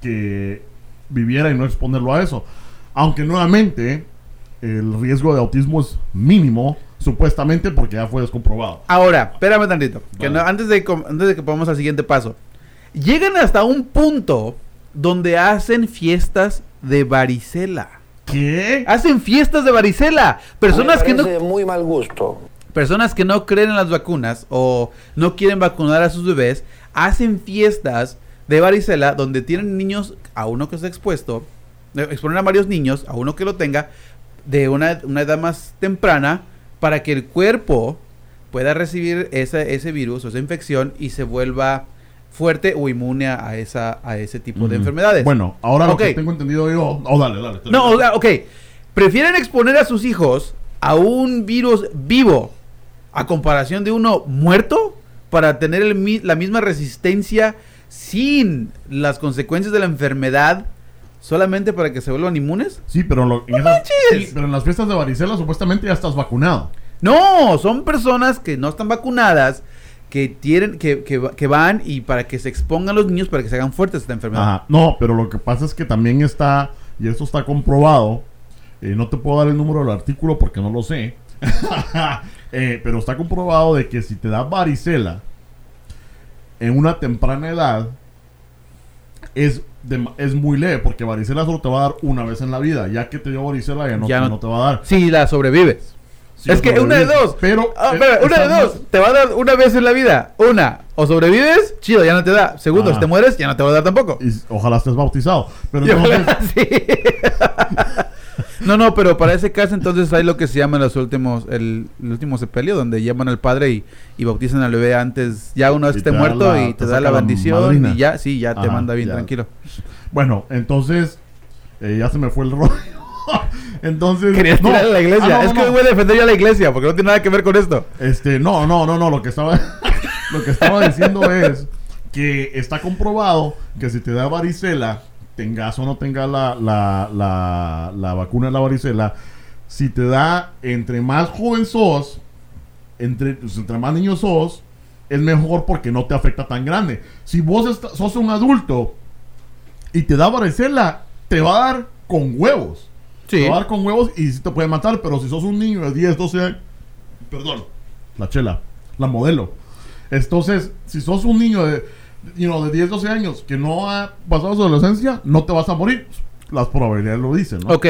que viviera y no exponerlo a eso. Aunque nuevamente el riesgo de autismo es mínimo, supuestamente porque ya fue descomprobado. Ahora, espérame tantito, que no- antes, de, antes de que podamos al siguiente paso. Llegan hasta un punto donde hacen fiestas de varicela. ¿Qué? Hacen fiestas de varicela. Personas Me que no muy mal gusto. Personas que no creen en las vacunas o no quieren vacunar a sus bebés hacen fiestas de varicela donde tienen niños a uno que está expuesto, eh, exponen a varios niños, a uno que lo tenga, de una, una edad más temprana, para que el cuerpo pueda recibir esa- ese virus o esa infección y se vuelva fuerte o inmune a, esa, a ese tipo de enfermedades. Bueno, ahora lo que tengo entendido yo... Oh, dale, dale. No, ok. Prefieren exponer a sus hijos a un virus vivo a comparación de uno muerto para tener el la misma resistencia sin las consecuencias de la enfermedad solamente para que se vuelvan inmunes. Sí, pero, lo- en esas- sí, pero en las fiestas de varicela supuestamente ya estás vacunado. No, son personas que no están vacunadas, que tienen, que, que van y para que se expongan los niños para que se hagan fuertes esta enfermedad. Ajá. No, pero lo que pasa es que también está, y esto está comprobado, eh, no te puedo dar el número del artículo porque no lo sé, Eh, pero está comprobado de que si te da varicela en una temprana edad, es, de- es muy leve, porque varicela solo te va a dar una vez en la vida, ya que te dio varicela ya no, Ya te, no- no te va a dar. Si la sobrevives. Es que una de dos. Pero, Ah, espera, una de dos. más- Te va a dar una vez en la vida. Una, o sobrevives, chido, ya no te da. Segundo, Ah. si te mueres, ya no te va a dar tampoco. y ojalá estés bautizado. Pero entonces, ojalá- sí. no, no, pero para ese caso entonces hay lo que se llama los últimos, el, el último sepelio, donde llaman al padre y, y bautizan al bebé antes, ya vez Y esté muerto la- y te te da la bendición madrina. y ya, sí, ya te manda bien ya. tranquilo. Bueno, entonces eh, ya se me fue el rollo. entonces Querías no. tirar a la iglesia. Ah, no, es no, que voy a defender yo a la iglesia porque no tiene nada que ver con esto. Este, no, no, no, no, lo que estaba lo que estaba diciendo es que está comprobado que si te da varicela, tengas o no tengas la, la, la, la vacuna de la varicela, si te da entre más joven sos, entre, pues, entre más niños sos, es mejor porque no te afecta tan grande. Si vos sos un adulto y te da varicela, te va a dar con huevos. Sí. Te va a dar con huevos y sí te puede matar, pero si sos un niño de 10, 12 años, perdón, la chela, la modelo. Entonces, si sos un niño de, you know, de 10, 12 años que no ha pasado su adolescencia, no te vas a morir. Las probabilidades lo dicen, ¿no? Ok.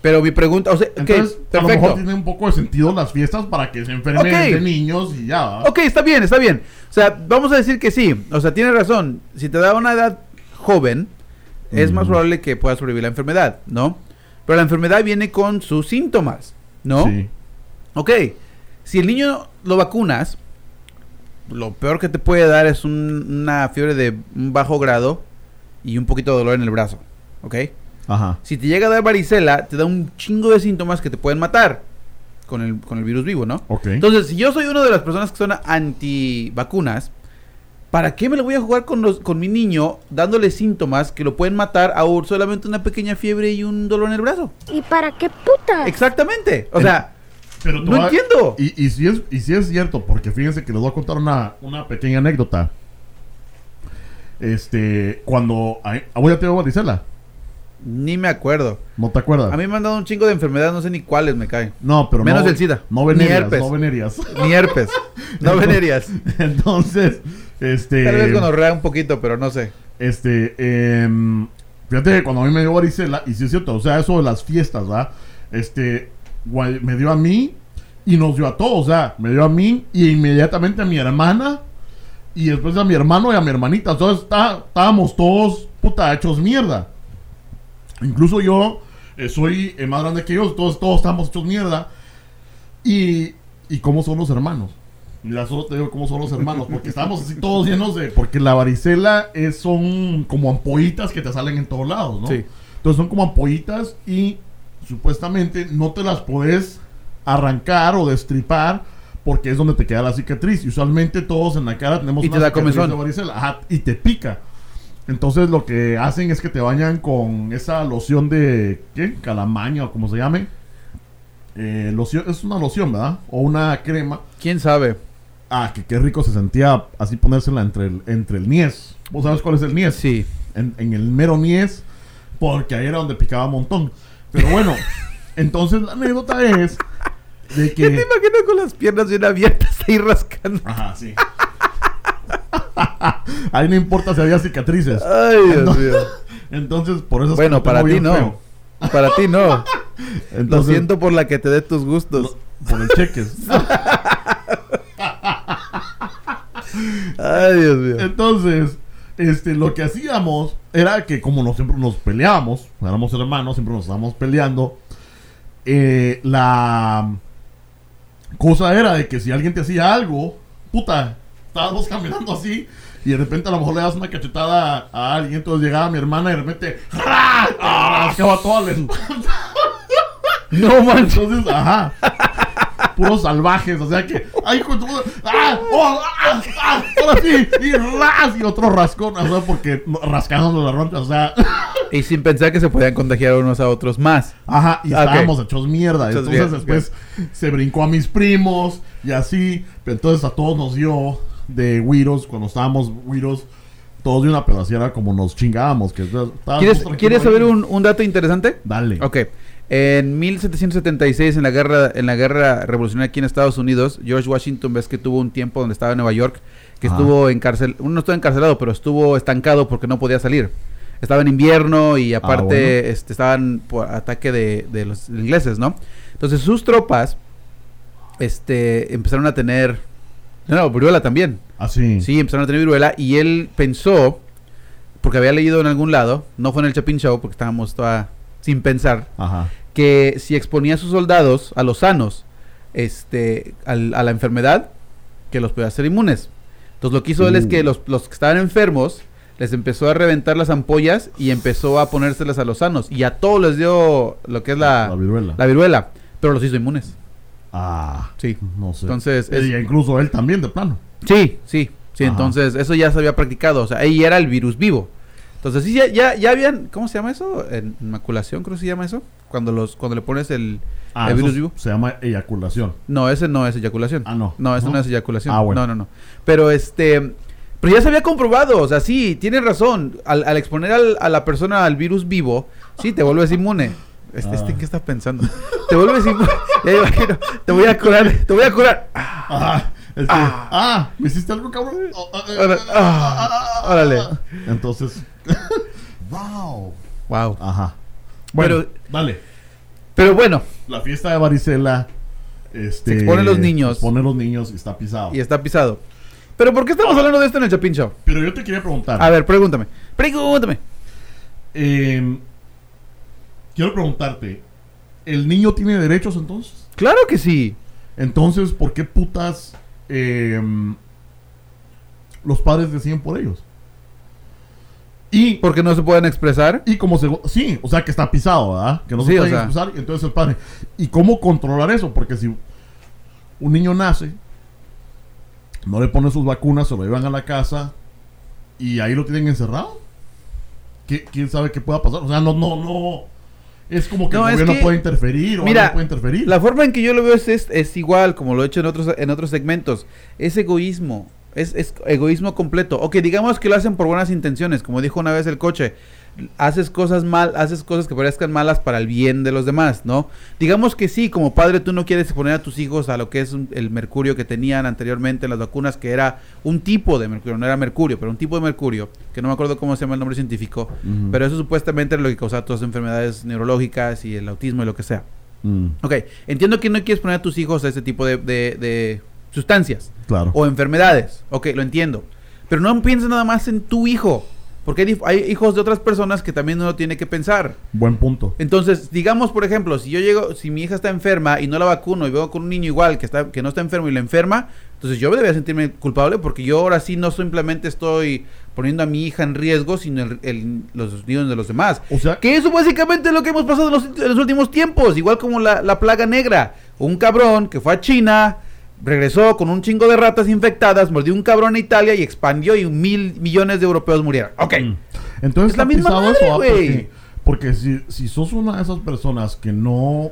Pero mi pregunta, o sea, ok, Entonces, a lo mejor tiene un poco de sentido las fiestas para que se enfermen de niños y ya. Ok, está bien, está bien. O sea, vamos a decir que sí. O sea, tiene razón. Si te da una edad joven, es más probable que puedas sobrevivir la enfermedad, ¿no? Pero la enfermedad viene con sus síntomas, ¿no? Sí. Ok. Si el niño lo vacunas, lo peor que te puede dar es un- una fiebre de un bajo grado y un poquito de dolor en el brazo, ¿ok? Ajá. Si te llega a dar varicela, te da un chingo de síntomas que te pueden matar con el, con el virus vivo, ¿no? Ok. Entonces, si yo soy una de las personas que son anti vacunas, ¿Para qué me lo voy a jugar con, los, con mi niño dándole síntomas que lo pueden matar a un- solamente una pequeña fiebre y un dolor en el brazo? ¿Y para qué puta? Exactamente. O sea, Pero te No voy a- entiendo. Y, y, si es, y si es cierto, porque fíjense que les voy a contar una, una pequeña anécdota. Este, cuando. Ay, voy a tener varicela. ni me acuerdo. ¿No te acuerdas? A mí me han dado un chingo de enfermedades, no sé ni cuáles me caen. no, pero menos no, el SIDA. No Ni venerias, herpes. no venerias. Ni herpes. No Entonces- venerias. Entonces, este. Tal vez gonorrea un poquito, pero no sé. Este, em, fíjate que cuando a mí me dio varicela, y sí es cierto, o sea, eso de las fiestas, ¿verdad? Este, me dio a mí y nos dio a todos, o sea, me dio a mí y inmediatamente a mi hermana y después a mi hermano y a mi hermanita. Entonces está- estábamos todos, puta, hechos mierda. Incluso yo eh, soy eh, más grande que ellos, todos, todos estamos hechos mierda. Y, y cómo son los hermanos. Solo te digo cómo son los hermanos, porque estamos así todos llenos de... Porque la varicela es, son como ampollitas que te salen en todos lados, ¿no? Sí. Entonces son como ampollitas y supuestamente no te las puedes arrancar o destripar porque es donde te queda la cicatriz. Y usualmente todos en la cara tenemos Y te da cicatriz de varicela. Ajá, y te pica. Entonces lo que hacen es que te bañan con esa loción de... ¿Qué? Calamaña o como se llame. Eh, loción, es una loción, ¿verdad? O una crema. ¿Quién sabe? Ah, que qué rico se sentía así ponérsela entre el, entre el niés. ¿Vos sabes cuál es el niés? Sí. En, en el mero niés, porque ahí era donde picaba un montón. Pero bueno, entonces la anécdota es de Yo te que... imagino con las piernas bien abiertas ahí rascando. Ajá, sí. ahí no importa si había cicatrices. Ay, Dios Entonces- mío. Entonces, por eso es que Bueno, para ti no. feo. Para ti no. Lo siento por la que te dé tus gustos. Por el cheques. Ay, Dios mío. Entonces, este, lo que hacíamos era que como nos, siempre nos peleábamos, éramos hermanos, siempre nos estábamos peleando, eh, la cosa era de que si alguien te hacía algo, puta, estábamos caminando así y de repente a lo mejor le das una cachetada a, a alguien, entonces llegaba mi hermana y de repente. ¡Ah! toda la. No manches. Entonces, ajá. Puros salvajes, o sea que. ¡Ay, puta! ¡Ah! ¡Oh! ¡Ah! ¡Ah! ¡Ahora sí! Y ras y otro rascón, o sea, porque no- rascándonos la roncha, o sea. Y sin pensar que se podían contagiar unos a otros más. Ajá, y estábamos hechos mierda. Entonces después se brincó a mis primos y así. Pero entonces a todos nos dio de güiros, cuando estábamos güiros, todos de una pedacera como nos chingábamos. Que ¿Quieres, ¿quieres saber un, un dato interesante? Dale. Ok. En 1776, en la guerra, en la guerra revolucionaria aquí en Estados Unidos, George Washington, ves que tuvo un tiempo donde estaba en Nueva York, que Ajá. estuvo encarcel, no estuvo encarcelado, pero estuvo estancado porque no podía salir. Estaba en invierno y aparte Ah, bueno. este, estaban por ataque de, de los ingleses, ¿no? Entonces sus tropas este, empezaron a tener... No, no, viruela también. Así. Sí, empezaron a tener viruela y él pensó, porque había leído en algún lado, no fue en el Chapin Show, porque estábamos toda sin pensar, Ajá. Que si exponía a sus soldados, a los sanos, este, al- a la enfermedad, que los podía hacer inmunes. Entonces lo que hizo él es que Uh. los, los que estaban enfermos, les empezó a reventar las ampollas y empezó a ponérselas a los sanos. Y a todos les dio lo que es la, La viruela. la viruela, pero los hizo inmunes. Ah. Sí. No sé. Entonces, es- Y incluso él también, de plano. Sí, sí, sí, Ajá. entonces eso ya se había practicado, o sea, ahí era el virus vivo. Entonces sí, ya, ya, ya habían, ¿cómo se llama eso? En inmaculación creo que se llama eso, cuando los, cuando le pones el, Ah, el virus vivo. se llama eyaculación. No, ese no es eyaculación. Ah, no. No, ese no, ¿No? es eyaculación. Ah, bueno. No, no, no. Pero este, pero ya se había comprobado, o sea, sí, tienes razón, al, al exponer al- a la persona al virus vivo, sí, te vuelves inmune. Este, este, Ah. ¿qué está pensando? Te vuelves inmune. Ya imagino, te voy a curar, te voy a curar. Ah, Ah, Ah. ah. ¿me hiciste algo, cabrón? Órale. Entonces, wow. Wow. Ajá. Bueno, Pero- dale. Pero bueno, La fiesta de varicela. Este, Se exponen los niños. Se exponen los niños y está pisado. y está pisado. Pero ¿por qué estamos hablando de esto en el Chapin Show? Pero yo te quería preguntar. A ver, pregúntame. Pregúntame. eh, quiero preguntarte. ¿El niño tiene derechos entonces? Claro que sí. Entonces, ¿por qué putas eh, los padres deciden por ellos? Y, Porque no se pueden expresar. y como se... Sí, o sea, que está pisado, ¿verdad? Que no se Sí, o puede sea. expulsar, y entonces el padre... ¿Y cómo controlar eso? Porque si un niño nace no le ponen sus vacunas, se lo llevan a la casa y ahí lo tienen encerrado. ¿Qué- ¿Quién sabe qué pueda pasar? O sea, no, no, no. Es como que No, el es gobierno que- puede interferir o Mira, no puede interferir. La forma en que yo lo veo es, es, es igual, como lo he hecho en otros, en otros segmentos. Es egoísmo. Es, es egoísmo completo. Ok, digamos que lo hacen por buenas intenciones, como dijo una vez el coche. Haces cosas mal, haces cosas que parezcan malas para el bien de los demás, ¿no? Digamos que sí, como padre tú no quieres exponer a tus hijos a lo que es un- el mercurio que tenían anteriormente en las vacunas, que era un tipo de mercurio, no era mercurio, pero un tipo de mercurio, que no me acuerdo cómo se llama el nombre científico, pero eso supuestamente era lo que causaba todas las enfermedades neurológicas y el autismo y lo que sea. Mm, Ok, entiendo que no quieres poner a tus hijos a ese tipo de, de- de sustancias claro. o enfermedades. Ok, lo entiendo. Pero no pienses nada más en tu hijo. Porque hay, hijos de otras personas que también uno tiene que pensar. Buen punto. Entonces, digamos, por ejemplo, si yo llego, si mi hija está enferma y no la vacuno y veo con un niño igual que, está, que no está enfermo y la enferma, entonces yo debería sentirme culpable porque yo ahora sí no simplemente estoy poniendo a mi hija en riesgo, sino el- el- los niños de los demás. O sea, Que eso básicamente es lo que hemos pasado en los, en los últimos tiempos, igual como la, la plaga negra. Un cabrón que fue a China, regresó con un chingo de ratas infectadas, mordió un cabrón a Italia y expandió y mil millones de europeos murieron. Ok. Mm. Entonces Es la misma madre, eso, güey. porque, porque si, si sos una de esas personas que no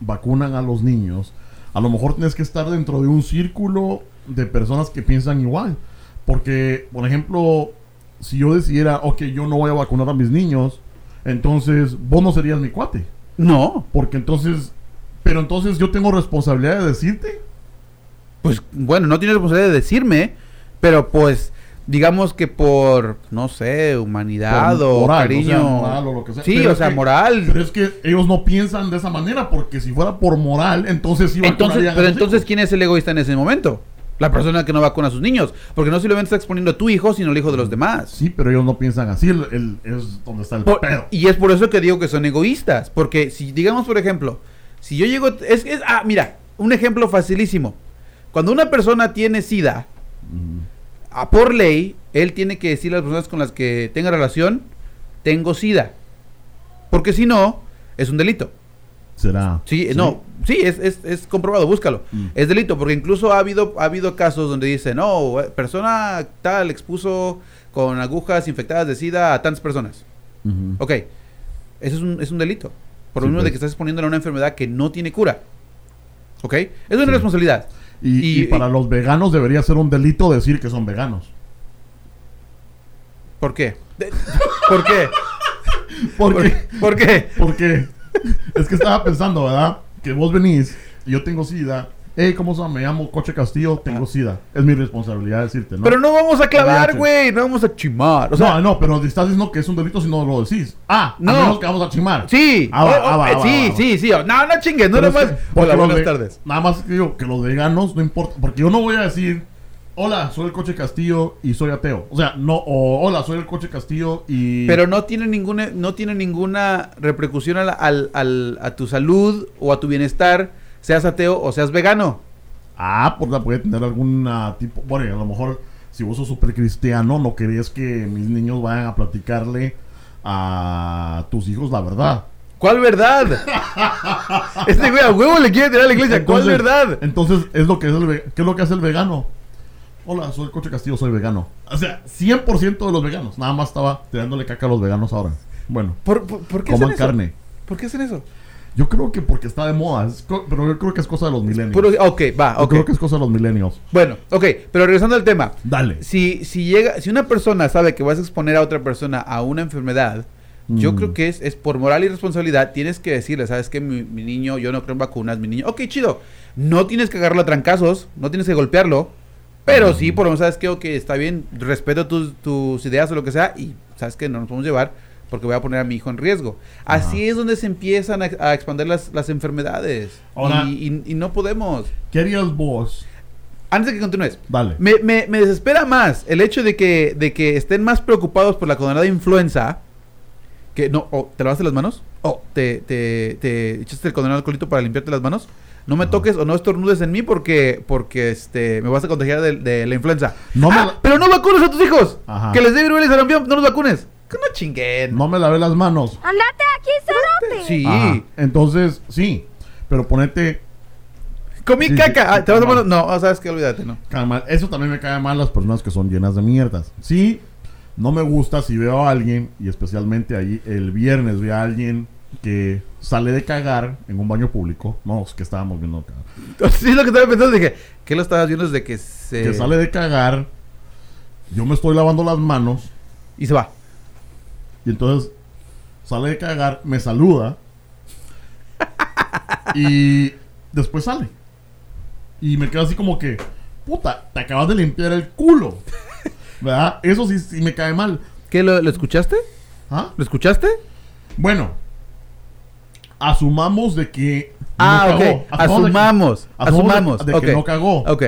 vacunan a los niños, a lo mejor tienes que estar dentro de un círculo de personas que piensan igual. Porque, por ejemplo, si yo decidiera, ok, yo no voy a vacunar a mis niños, entonces vos no serías mi cuate. No. Porque entonces, pero entonces yo tengo responsabilidad de decirte. Pues bueno, no tiene responsabilidad de decirme, pero pues digamos que por, no sé, humanidad Por o moral, cariño. o sea, moral o lo que sea. Sí, Pero o sea, que- moral. Pero es que ellos no piensan de esa manera, porque si fuera por moral, entonces sí Entonces, a pero entonces, hijos. ¿quién es el egoísta en ese momento? La persona que no vacuna a sus niños. Porque no simplemente está exponiendo a tu hijo, sino al hijo de los demás. Sí, pero ellos no piensan así, el, el- es donde está el Por- pedo. y es por eso que digo que son egoístas. Porque si, digamos, por ejemplo, si yo llego. Es, es, ah, mira, un ejemplo facilísimo. Cuando una persona tiene SIDA, por ley, él tiene que decirle a las personas con las que tenga relación, tengo SIDA. Porque si no, es un delito. Será. Sí, no, sí, es, es, es comprobado, búscalo. Mm. Es delito, porque incluso ha habido, ha habido casos donde dice, no, eh, persona tal expuso con agujas infectadas de SIDA a tantas personas. Ujú. Ok, eso es un, es un delito. Por lo Sí, mismo de pues. que estás exponiéndole a una enfermedad que no tiene cura. ¿Ok? Es una Sí. responsabilidad. Y, Y- y para los veganos debería ser un delito decir que son veganos. ¿Por qué? ¿Por qué? ¿Por ¿Por, qué? por qué? Porque es que estaba pensando, ¿verdad? Que vos venís y yo tengo sida. Hey, ¿cómo se llama? Me llamo Coche Castillo, tengo Ah. sida. Es mi responsabilidad decirte, ¿no? Pero no vamos a clavar, güey. No vamos a chimar. O sea, no, no, pero estás diciendo que es un delito si no lo decís. Ah, No. a menos que vamos a chimar. sí. Ah, va, Oh, oh, ah, va, eh, ah, va, sí, sí, sí. No, no chingues. No nada más. Hola, buenas tardes. Nada más digo que los veganos no importa. Porque yo no voy a decir, hola, soy el Coche Castillo y soy ateo. O sea, no, o hola, soy el Coche Castillo y. Pero no tiene ninguna, no tiene ninguna repercusión al, al- al- a tu salud o a tu bienestar, seas ateo o seas vegano. Ah, pues la puede tener alguna tipo. Bueno, a lo mejor si vos sos súper cristiano, no querías que mis niños vayan a platicarle a tus hijos la verdad. ¿Cuál verdad? este güey a huevo le quiere tirar a la iglesia. ¿Cuál verdad? Entonces, es lo que es el ¿qué es lo que hace el vegano? Hola, soy el Coche Castillo, soy vegano. O sea, 100% de los veganos. Nada más estaba tirándole caca a los veganos ahora. Bueno, ¿Por, por, por qué coman hacen eso? carne. ¿Por qué hacen eso? Yo creo que porque está de moda. es pero yo creo que es cosa de los milenios. Puro- ok, va, Yo ok. creo que es cosa de los milenios. Bueno, ok, pero regresando al tema. Dale. Si, si llega, si una persona sabe que vas a exponer a otra persona a una enfermedad, yo Mm. creo que es, es por moral y responsabilidad, tienes que decirle, sabes que mi, mi niño, yo no creo en vacunas, mi niño, ok, chido, no tienes que agarrarlo a trancazos, no tienes que golpearlo, pero sí, por lo menos sabes que, ok, está bien, respeto tus, tus ideas o lo que sea, y sabes que no nos podemos llevar porque voy a poner a mi hijo en riesgo. Así Ajá. es donde se empiezan a, a expandir las, las enfermedades. Ahora- y, y- y no podemos. ¿Qué harías vos? Antes de que continúes, Dale. me, me- me desespera más el hecho de que, de que estén más preocupados por la condenada influenza. Que no, o te lavaste las manos, o te, te, te echaste el condenado alcoholito para limpiarte las manos. No me toques o no estornudes en mí porque, porque este, me vas a contagiar de, de la influenza. No me Ah, la- pero no vacunes a tus hijos. Ajá. Que les dé viruela y sarampión, no los vacunes. Que no chinguen. No me lavé las manos. Andate aquí, cerote. Sí. Ajá. Entonces, sí. Pero ponete. Comí Sí, sí, caca. Ah, ¿Te vas a poner? No, sabes que olvídate, no. Eso también me cae mal las personas que son llenas de mierdas. Sí, no me gusta si veo a alguien, y especialmente ahí el viernes veo a alguien que sale de cagar en un baño público. No, es que estábamos viendo cagar. Sí, lo que estaba pensando, dije, ¿qué lo estabas viendo desde que se... Que sale de cagar, yo me estoy lavando las manos, Y se va. Y entonces sale de cagar, me saluda, y después sale. Y me quedo así como que, puta, te acabas de limpiar el culo. ¿Verdad? Eso sí, sí me cae mal. ¿Qué, lo, lo escuchaste? ¿Ah? ¿Lo escuchaste? Bueno, asumamos de que Ah, no ok. cagó. de que- Asumamos. asumamos Asumamos. de, que ok. no cagó. Ok.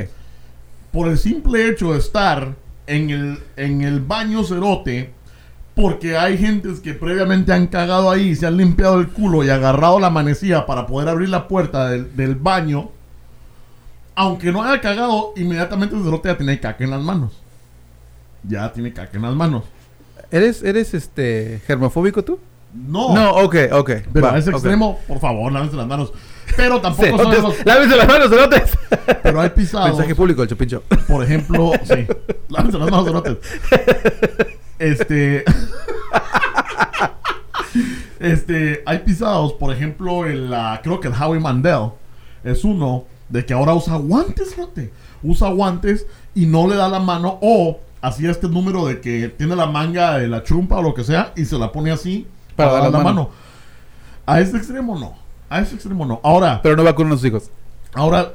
Por el simple hecho de estar en el, en el baño cerote, porque hay gentes que previamente han cagado ahí, se han limpiado el culo y agarrado la manecilla para poder abrir la puerta del, del baño, aunque no haya cagado, inmediatamente el cerote ya tiene caca en las manos. Ya tiene caca en las manos. ¿Eres, eres este, germofóbico tú? No, No, ok, ok. pero va, a ese extremo, por favor, lávense las manos. Pero tampoco son Cerotes, esos- Lávense las manos, cerotes. Pero hay pisados. Mensaje público, el chupincho. Por ejemplo, sí. Lávense las manos, cerotes. Este. este. Hay pisados, por ejemplo, el, la- creo que el Howie Mandel es uno de que ahora usa guantes, cerote. Usa guantes y no le da la mano. O hacía este número de que tiene la manga de la chumpa o lo que sea y se la pone así Para dar la mano. mano. A ese extremo no. A ese extremo no. Ahora, Pero no vacunan a sus hijos. ahora.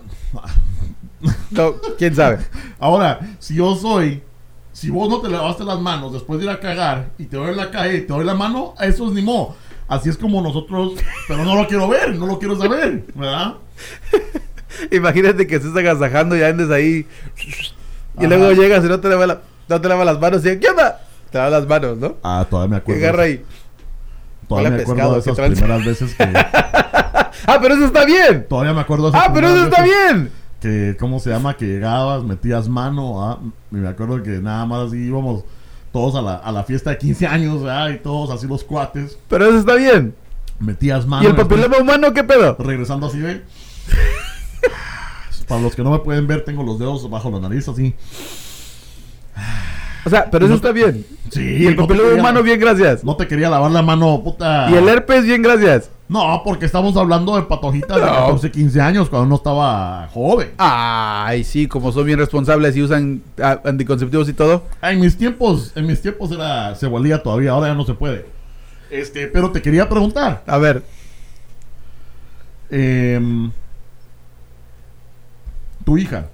No, quién sabe. Ahora, si yo soy, si vos no te lavaste las manos después de ir a cagar y te doy la calle y te doy la mano, eso es ni modo. Así es como nosotros, pero no lo quiero ver, no lo quiero saber, ¿verdad? Imagínate que estés agasajando y andes ahí. Y Ajá. luego llegas y no te lavas la- no te lavas las manos. Y ¿qué onda? Te lavas las manos, ¿no? Ah, todavía me Que acuerdo. agarra ahí. Todavía me a acuerdo de pescado, esas primeras veces que. Ah, pero eso está bien. Todavía me acuerdo de esas Ah, pero eso está veces bien. Que, ¿cómo se llama? Que llegabas, metías mano, ¿ah? Y me acuerdo que nada más así íbamos todos a la, a la fiesta de 15 años. Y todos así los cuates. Pero eso está bien. Metías mano. ¿Y el papiloma humano qué pedo? regresando así de. Para los que no me pueden ver, tengo los dedos bajo la nariz así. O sea, pero eso está bien. Sí, Y el papiloma humano, bien, gracias. No te quería lavar la mano, puta. Y el herpes, bien, gracias. No, porque estamos hablando de patojitas de No. 14, 15 años cuando uno estaba joven. Ay, sí, como son bien responsables y usan ah, anticonceptivos y todo. En mis tiempos, en mis tiempos era, se valía todavía, ahora ya no se puede. Este, pero te quería preguntar. A ver, em, tu hija,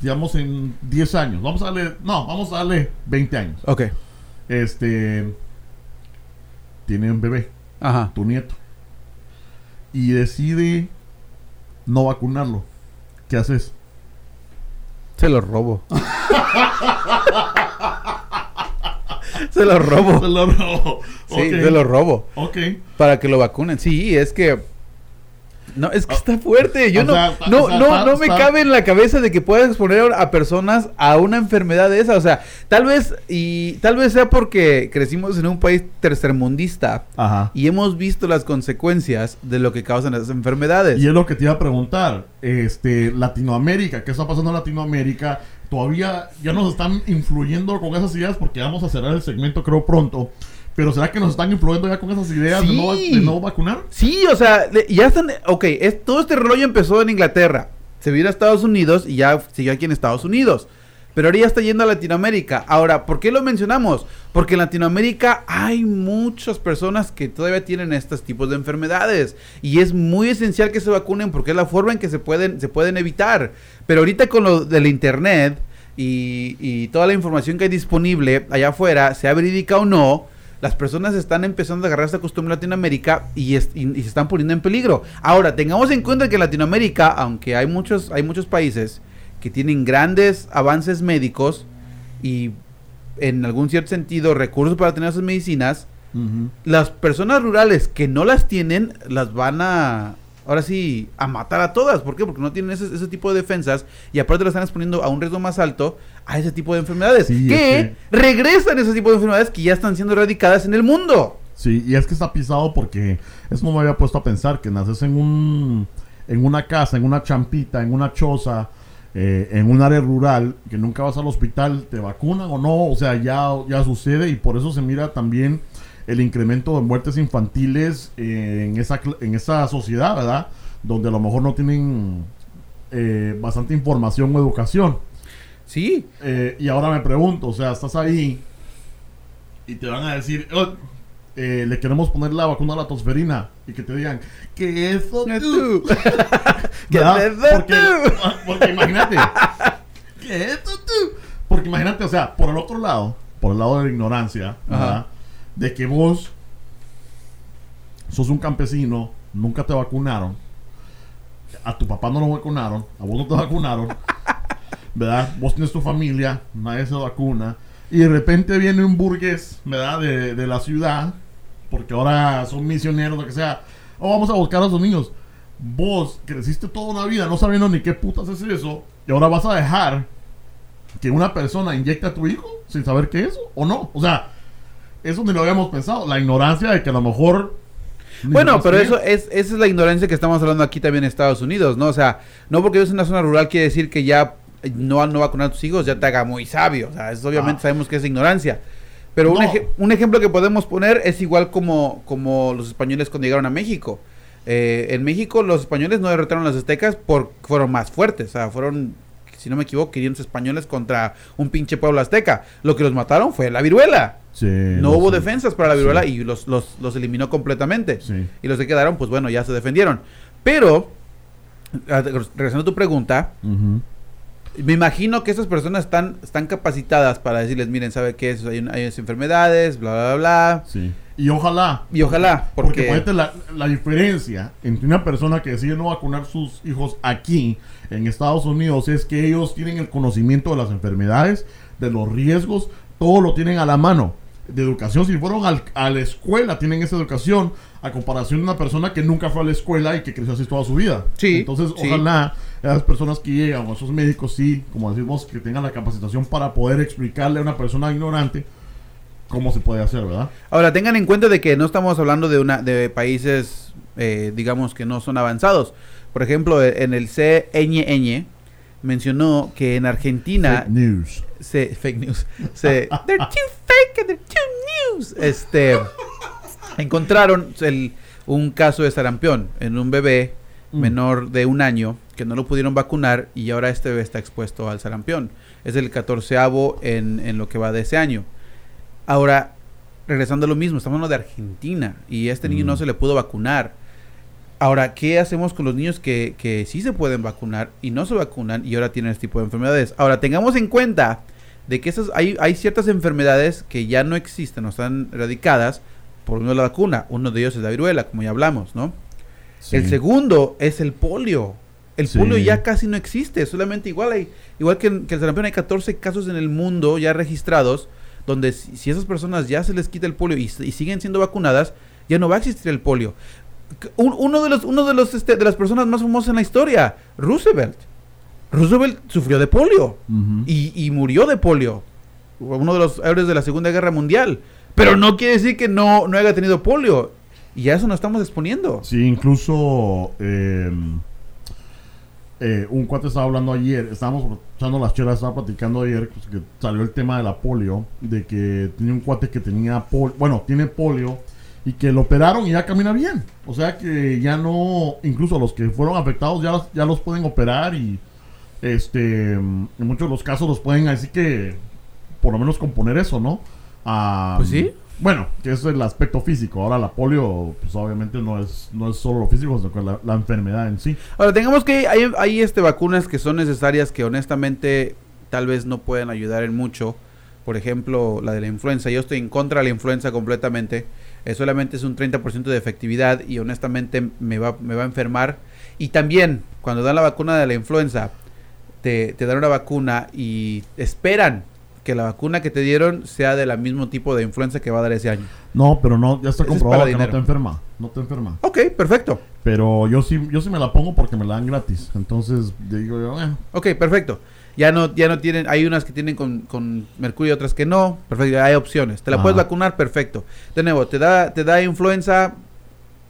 digamos en 10 años, vamos a darle, no, vamos a darle 20 años. ok. este tiene un bebé, Ajá. tu nieto, y decide no vacunarlo. ¿Qué haces? Se lo robo. se lo robo. Se lo robo. Sí, se lo robo. Ok. Para que lo vacunen. Sí, es que. No, es que está fuerte. Yo o no, sea, no, o sea, no, está- no me está- cabe en la cabeza de que puedas exponer a personas a una enfermedad de esa. O sea, tal vez, y tal vez sea porque crecimos en un país tercermundista Ajá. y hemos visto las consecuencias de lo que causan esas enfermedades. Y es lo que te iba a preguntar. Este, Latinoamérica, ¿qué está pasando en Latinoamérica? Todavía ya nos están influyendo con esas ideas porque vamos a cerrar el segmento creo pronto. Pero ¿será que nos están influyendo ya con esas ideas de, no, de no vacunar? Sí, o sea, ya están. Ok, es, todo este rollo empezó en Inglaterra. Se vino a Estados Unidos y ya siguió aquí en Estados Unidos. Pero ahora ya está yendo a Latinoamérica. Ahora, ¿por qué lo mencionamos? Porque en Latinoamérica hay muchas personas que todavía tienen estos tipos de enfermedades. Y es muy esencial que se vacunen porque es la forma en que se pueden, se pueden evitar. Pero ahorita con lo del internet y, y toda la información que hay disponible allá afuera, sea verídica o no, las personas están empezando a agarrar esta costumbre en Latinoamérica y, es- y- y se están poniendo en peligro. Ahora, tengamos en cuenta que en Latinoamérica, aunque hay muchos, hay muchos países que tienen grandes avances médicos y en algún cierto sentido recursos para tener esas medicinas, las personas rurales que no las tienen las van a ahora sí a matar a todas. ¿Por qué? Porque no tienen ese, ese tipo de defensas y aparte las están exponiendo a un riesgo más alto a ese tipo de enfermedades Sí, que es regresan ese tipo de enfermedades que ya están siendo erradicadas en el mundo. Sí, y es que está pisado porque eso no me había puesto a pensar que naces en un en una casa, en una champita, en una choza, eh, en un área rural, que nunca vas al hospital, te vacunan o no, o sea, ya, ya sucede y por eso se mira también el incremento de muertes infantiles eh, en, esa, en esa sociedad, ¿verdad? Donde a lo mejor no tienen eh, bastante información o educación. Sí, Eh, y ahora me pregunto, o sea, estás ahí y te van a decir, "Oh, eh, le queremos poner la vacuna a la tosferina y que te digan, ¿qué es eso tú? tú. ¿Qué ¿Verdad? es eso porque, tú? porque imagínate, ¿qué es eso tú? Porque imagínate, o sea, por el otro lado, por el lado de la ignorancia, de que vos sos un campesino, nunca te vacunaron, a tu papá no lo vacunaron, a vos no te vacunaron, ¿verdad? Vos tienes tu familia, nadie se vacuna, y de repente viene un burgués, ¿verdad? De, de la ciudad, porque ahora son misioneros, lo que sea, o vamos a buscar a esos niños. Vos creciste toda una vida no sabiendo ni qué putas es eso, y ahora vas a dejar que una persona inyecte a tu hijo sin saber qué es o no. O sea, eso ni lo habíamos pensado. La ignorancia de que a lo mejor. ni Bueno, pero eso es, esa es la ignorancia que estamos hablando aquí también en Estados Unidos, ¿no? O sea, no porque vives en una zona rural quiere decir que ya no, no vacunar a tus hijos ya te haga muy sabio. O sea, eso obviamente Ah. sabemos que es ignorancia. Pero un, No. eje- un ejemplo que podemos poner es igual como, como los españoles cuando llegaron a México. Eh, en México los españoles no derrotaron a los aztecas porque fueron más fuertes. O sea, fueron, si no me equivoco, 500 españoles contra un pinche pueblo azteca. Lo que los mataron fue la viruela. Sí, No hubo defensas para la viruela Sí. y los, los, los eliminó completamente. Y los que quedaron, pues bueno, ya se defendieron. Pero, regresando a tu pregunta. Me imagino que esas personas están, están capacitadas para decirles, miren, ¿sabe qué es? Hay, un- hay unas enfermedades, bla, bla, bla. Sí. Y ojalá. Y ojalá, Porque, porque... la, la diferencia entre una persona que decide no vacunar sus hijos aquí en Estados Unidos es que ellos tienen el conocimiento de las enfermedades, de los riesgos, todo lo tienen a la mano. De educación, si fueron al- a la escuela, tienen esa educación, a comparación de una persona que nunca fue a la escuela y que creció así toda su vida. Sí, Entonces, sí. ojalá esas personas que llegan, o esos médicos, sí, como decimos, que tengan la capacitación para poder explicarle a una persona ignorante cómo se puede hacer, ¿verdad? Ahora, tengan en cuenta de que no estamos hablando de, una, de países, eh, digamos, que no son avanzados. Por ejemplo, e- en el CNN mencionó que en Argentina... Fake news. se fake news se they're too fake and they're too news este encontraron el, un caso de sarampión en un bebé Mm. menor de un año que no lo pudieron vacunar y ahora este bebé está expuesto al sarampión es el catorceavo en, en lo que va de ese año ahora regresando a lo mismo estamos hablando de Argentina y este niño Mm. no se le pudo vacunar Ahora, ¿qué hacemos con los niños que, que sí se pueden vacunar y no se vacunan y ahora tienen este tipo de enfermedades? Ahora, tengamos en cuenta de que esas, hay, hay ciertas enfermedades que ya no existen o están erradicadas por medio de la vacuna. Uno de ellos es la viruela, como ya hablamos, ¿no? Sí. El segundo es el polio. El Sí. polio ya casi no existe, solamente igual hay, igual que, en- que el sarampión hay 14 casos en el mundo ya registrados, donde si, si esas personas ya se les quita el polio y, siguen siendo vacunadas, ya no va a existir el polio. Un- uno de los, uno de los, este, de las personas más famosas en la historia, Roosevelt. Roosevelt sufrió de polio y, y murió de polio. Uno de los héroes de la Segunda Guerra Mundial. Pero no quiere decir que no, no haya tenido polio. Y a eso nos estamos exponiendo. Sí, incluso eh, eh, un cuate estaba hablando ayer, estábamos echando las chelas, estaba platicando ayer pues, que salió el tema de la polio, de que tenía un cuate que tenía polio, bueno, tiene polio y que lo operaron y ya camina bien. O sea que ya no, incluso los que fueron afectados ya, los- ya los pueden operar y este en muchos de los casos los pueden así que por lo menos componer eso, ¿no? Ah, Pues sí. Bueno, que es el aspecto físico. Ahora la polio, pues obviamente no es, no es solo lo físico, sino que la, la enfermedad en sí. Ahora, tengamos que hay, hay este, vacunas que son necesarias que honestamente tal vez no pueden ayudar en mucho. Por ejemplo, la de la influenza. Yo estoy en contra de la influenza completamente. Eh, solamente es un 30% de efectividad y honestamente me va, me va a enfermar. Y también, cuando dan la vacuna de la influenza, te, te dan una vacuna y esperan que la vacuna que te dieron sea del mismo tipo de influenza que va a dar ese año. No, pero no, ya está comprobado que no te enferma. No te enferma. Ok, perfecto. Pero yo sí, yo sí me la pongo porque me la dan gratis. Entonces, digo yo, eh, Ok, perfecto. Ya no, ya no tienen, hay unas que tienen con, con mercurio y otras que no. Perfecto, hay opciones. Te la Ajá. puedes vacunar, perfecto. De nuevo, te da, te da influenza,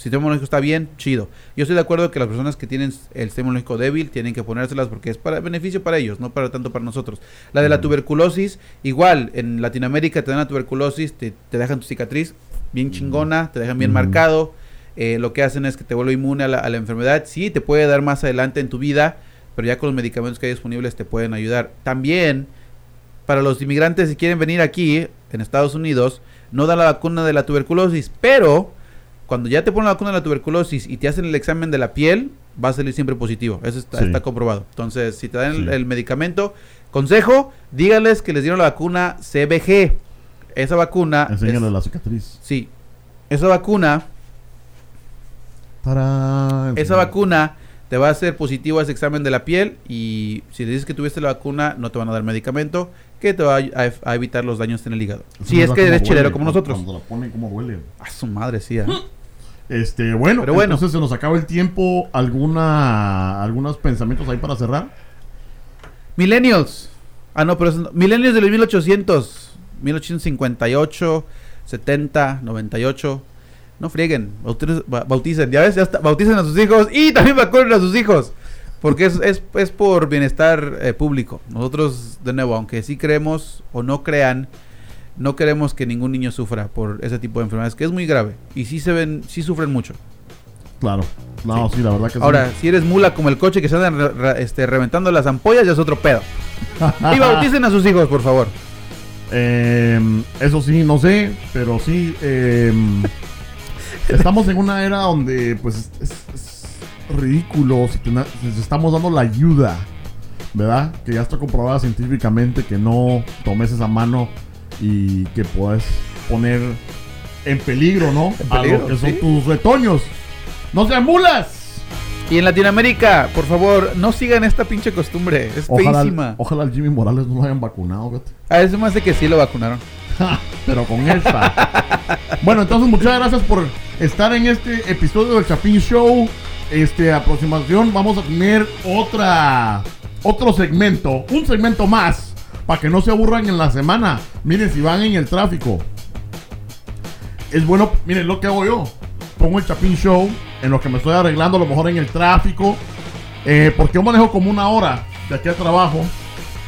sistema inmunológico está bien, chido. Yo estoy de acuerdo que las personas que tienen el sistema inmunológico débil tienen que ponérselas porque es para beneficio para ellos, no para tanto para nosotros. La de la tuberculosis, igual, en Latinoamérica te dan la tuberculosis, te, te dejan tu cicatriz bien chingona, te dejan bien marcado. eh, lo que hacen es que te vuelve inmune a la, a la enfermedad. Sí, te puede dar más adelante en tu vida, pero ya con los medicamentos que hay disponibles te pueden ayudar. También, para los inmigrantes si quieren venir aquí, en Estados Unidos, no dan la vacuna de la tuberculosis, pero cuando ya te ponen la vacuna de la tuberculosis y te hacen el examen de la piel, va a salir siempre positivo. Eso está, Sí. está comprobado. Entonces, si te dan el, Sí. el medicamento, consejo, díganles que les dieron la vacuna CBG. Esa vacuna... Enséñale es- la cicatriz. Sí. Esa vacuna, Tarán. esa vacuna te va a hacer positivo a ese examen de la piel y si le dices que tuviste la vacuna, no te van a dar medicamento que te va a, a- a evitar los daños en el hígado. Si no es que eres chilero como nosotros. Cuando la ponen, cómo huele. A su madre, sí. ah. Este, bueno, Pero bueno. entonces se nos acaba el tiempo. ¿Alguna, algunos pensamientos ahí para cerrar? Millennials. Ah, no, pero es, Millennials de los 1800, 1858, 70, 98. No frieguen, bauticen, ya ves, ya está, bauticen a sus hijos y también vacunen a sus hijos. Porque es, es, es por bienestar eh, público. Nosotros, de nuevo, aunque sí creemos o no crean, no queremos que ningún niño sufra por ese tipo de enfermedades, que es muy grave. Y sí se ven, sí sufren mucho. Claro. No, sí, la verdad que sí. Ahora, si eres mula como el coche que se andan re- re- este, reventando las ampollas, ya es otro pedo. Y bauticen a sus hijos, por favor. Em, eso sí, no sé, pero sí. em, estamos en una era donde, pues, es, ridículo si, si estamos dando la ayuda, ¿verdad? Que ya está comprobada científicamente que no tomes esa mano y que puedes poner en peligro, ¿no? En a lo peligro, que son sí. tus retoños. ¡No sean mulas! Y en Latinoamérica, por favor, no sigan esta pinche costumbre. Es Ojalá, feísima. ojalá al Jimmy Morales no lo hayan vacunado, fíjate. A eso me hace que sí lo vacunaron. Pero con esta. bueno, entonces muchas gracias por estar en este episodio del Chapín Show. Este, a continuación vamos a tener otra otro segmento, un segmento más para que no se aburran en la semana. Miren si van en el tráfico. Es bueno, miren lo que hago yo. Pongo el Chapín Show en lo que me estoy arreglando, a lo mejor en el tráfico. eh, porque yo manejo como una hora de aquí al trabajo,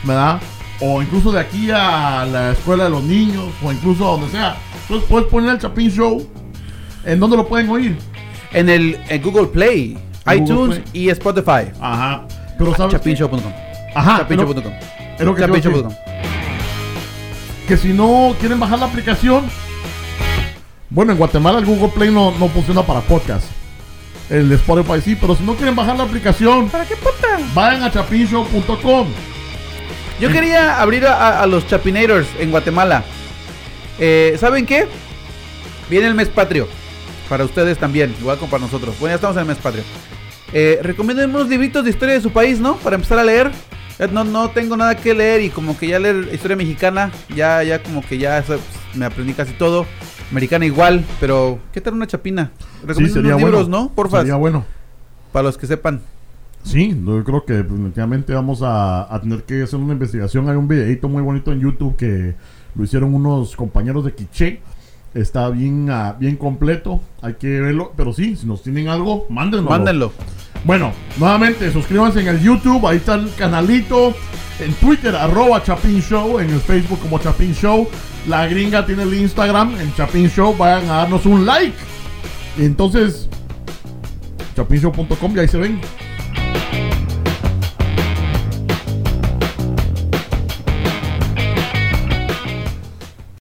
¿verdad? O incluso de aquí a la escuela de los niños, o incluso a donde sea. Entonces puedes poner el Chapín Show. ¿En dónde lo pueden oír? En el en Google Play, En Google iTunes Play. y Spotify. Ajá. Pero sabes. Chapinshow.com. Ajá. Chapinshow.com. es lo que decir. Si no quieren bajar la aplicación, bueno, en Guatemala el Google Play no, no funciona para podcast. El Spotify sí, pero si no quieren bajar la aplicación, ¿Para qué puta? vayan a chapinshow.com. Yo quería abrir a los Chapinators en Guatemala. Eh, ¿Saben qué? Viene el mes patrio. Para ustedes también, igual como para nosotros. Bueno, ya estamos en el mes patrio. Eh, recomienden unos libritos de historia de su país, ¿no? Para empezar a leer. Eh, No, no tengo nada que leer y como que ya leer historia mexicana, ya, ya como que ya pues, me aprendí casi todo. Americana igual, pero ¿qué tal una chapina? Sí, Recomienden sería unos bueno. libros, ¿no? Porfa, Sería bueno. para los que sepan. Sí, yo creo que definitivamente vamos a, a tener que hacer una investigación. Hay un videito muy bonito en YouTube que lo hicieron unos compañeros de Quiché. Está bien, ah, bien completo. Hay que verlo. Pero sí, si nos tienen algo, mándenlo. Mándenlo. Bueno, nuevamente suscríbanse en el YouTube, ahí está el canalito, en Twitter arroba Chapin Show, en el Facebook como Chapin Show, la gringa tiene el Instagram en Chapin Show, vayan a darnos un like. Y entonces, chapinshow.com y ahí se ven.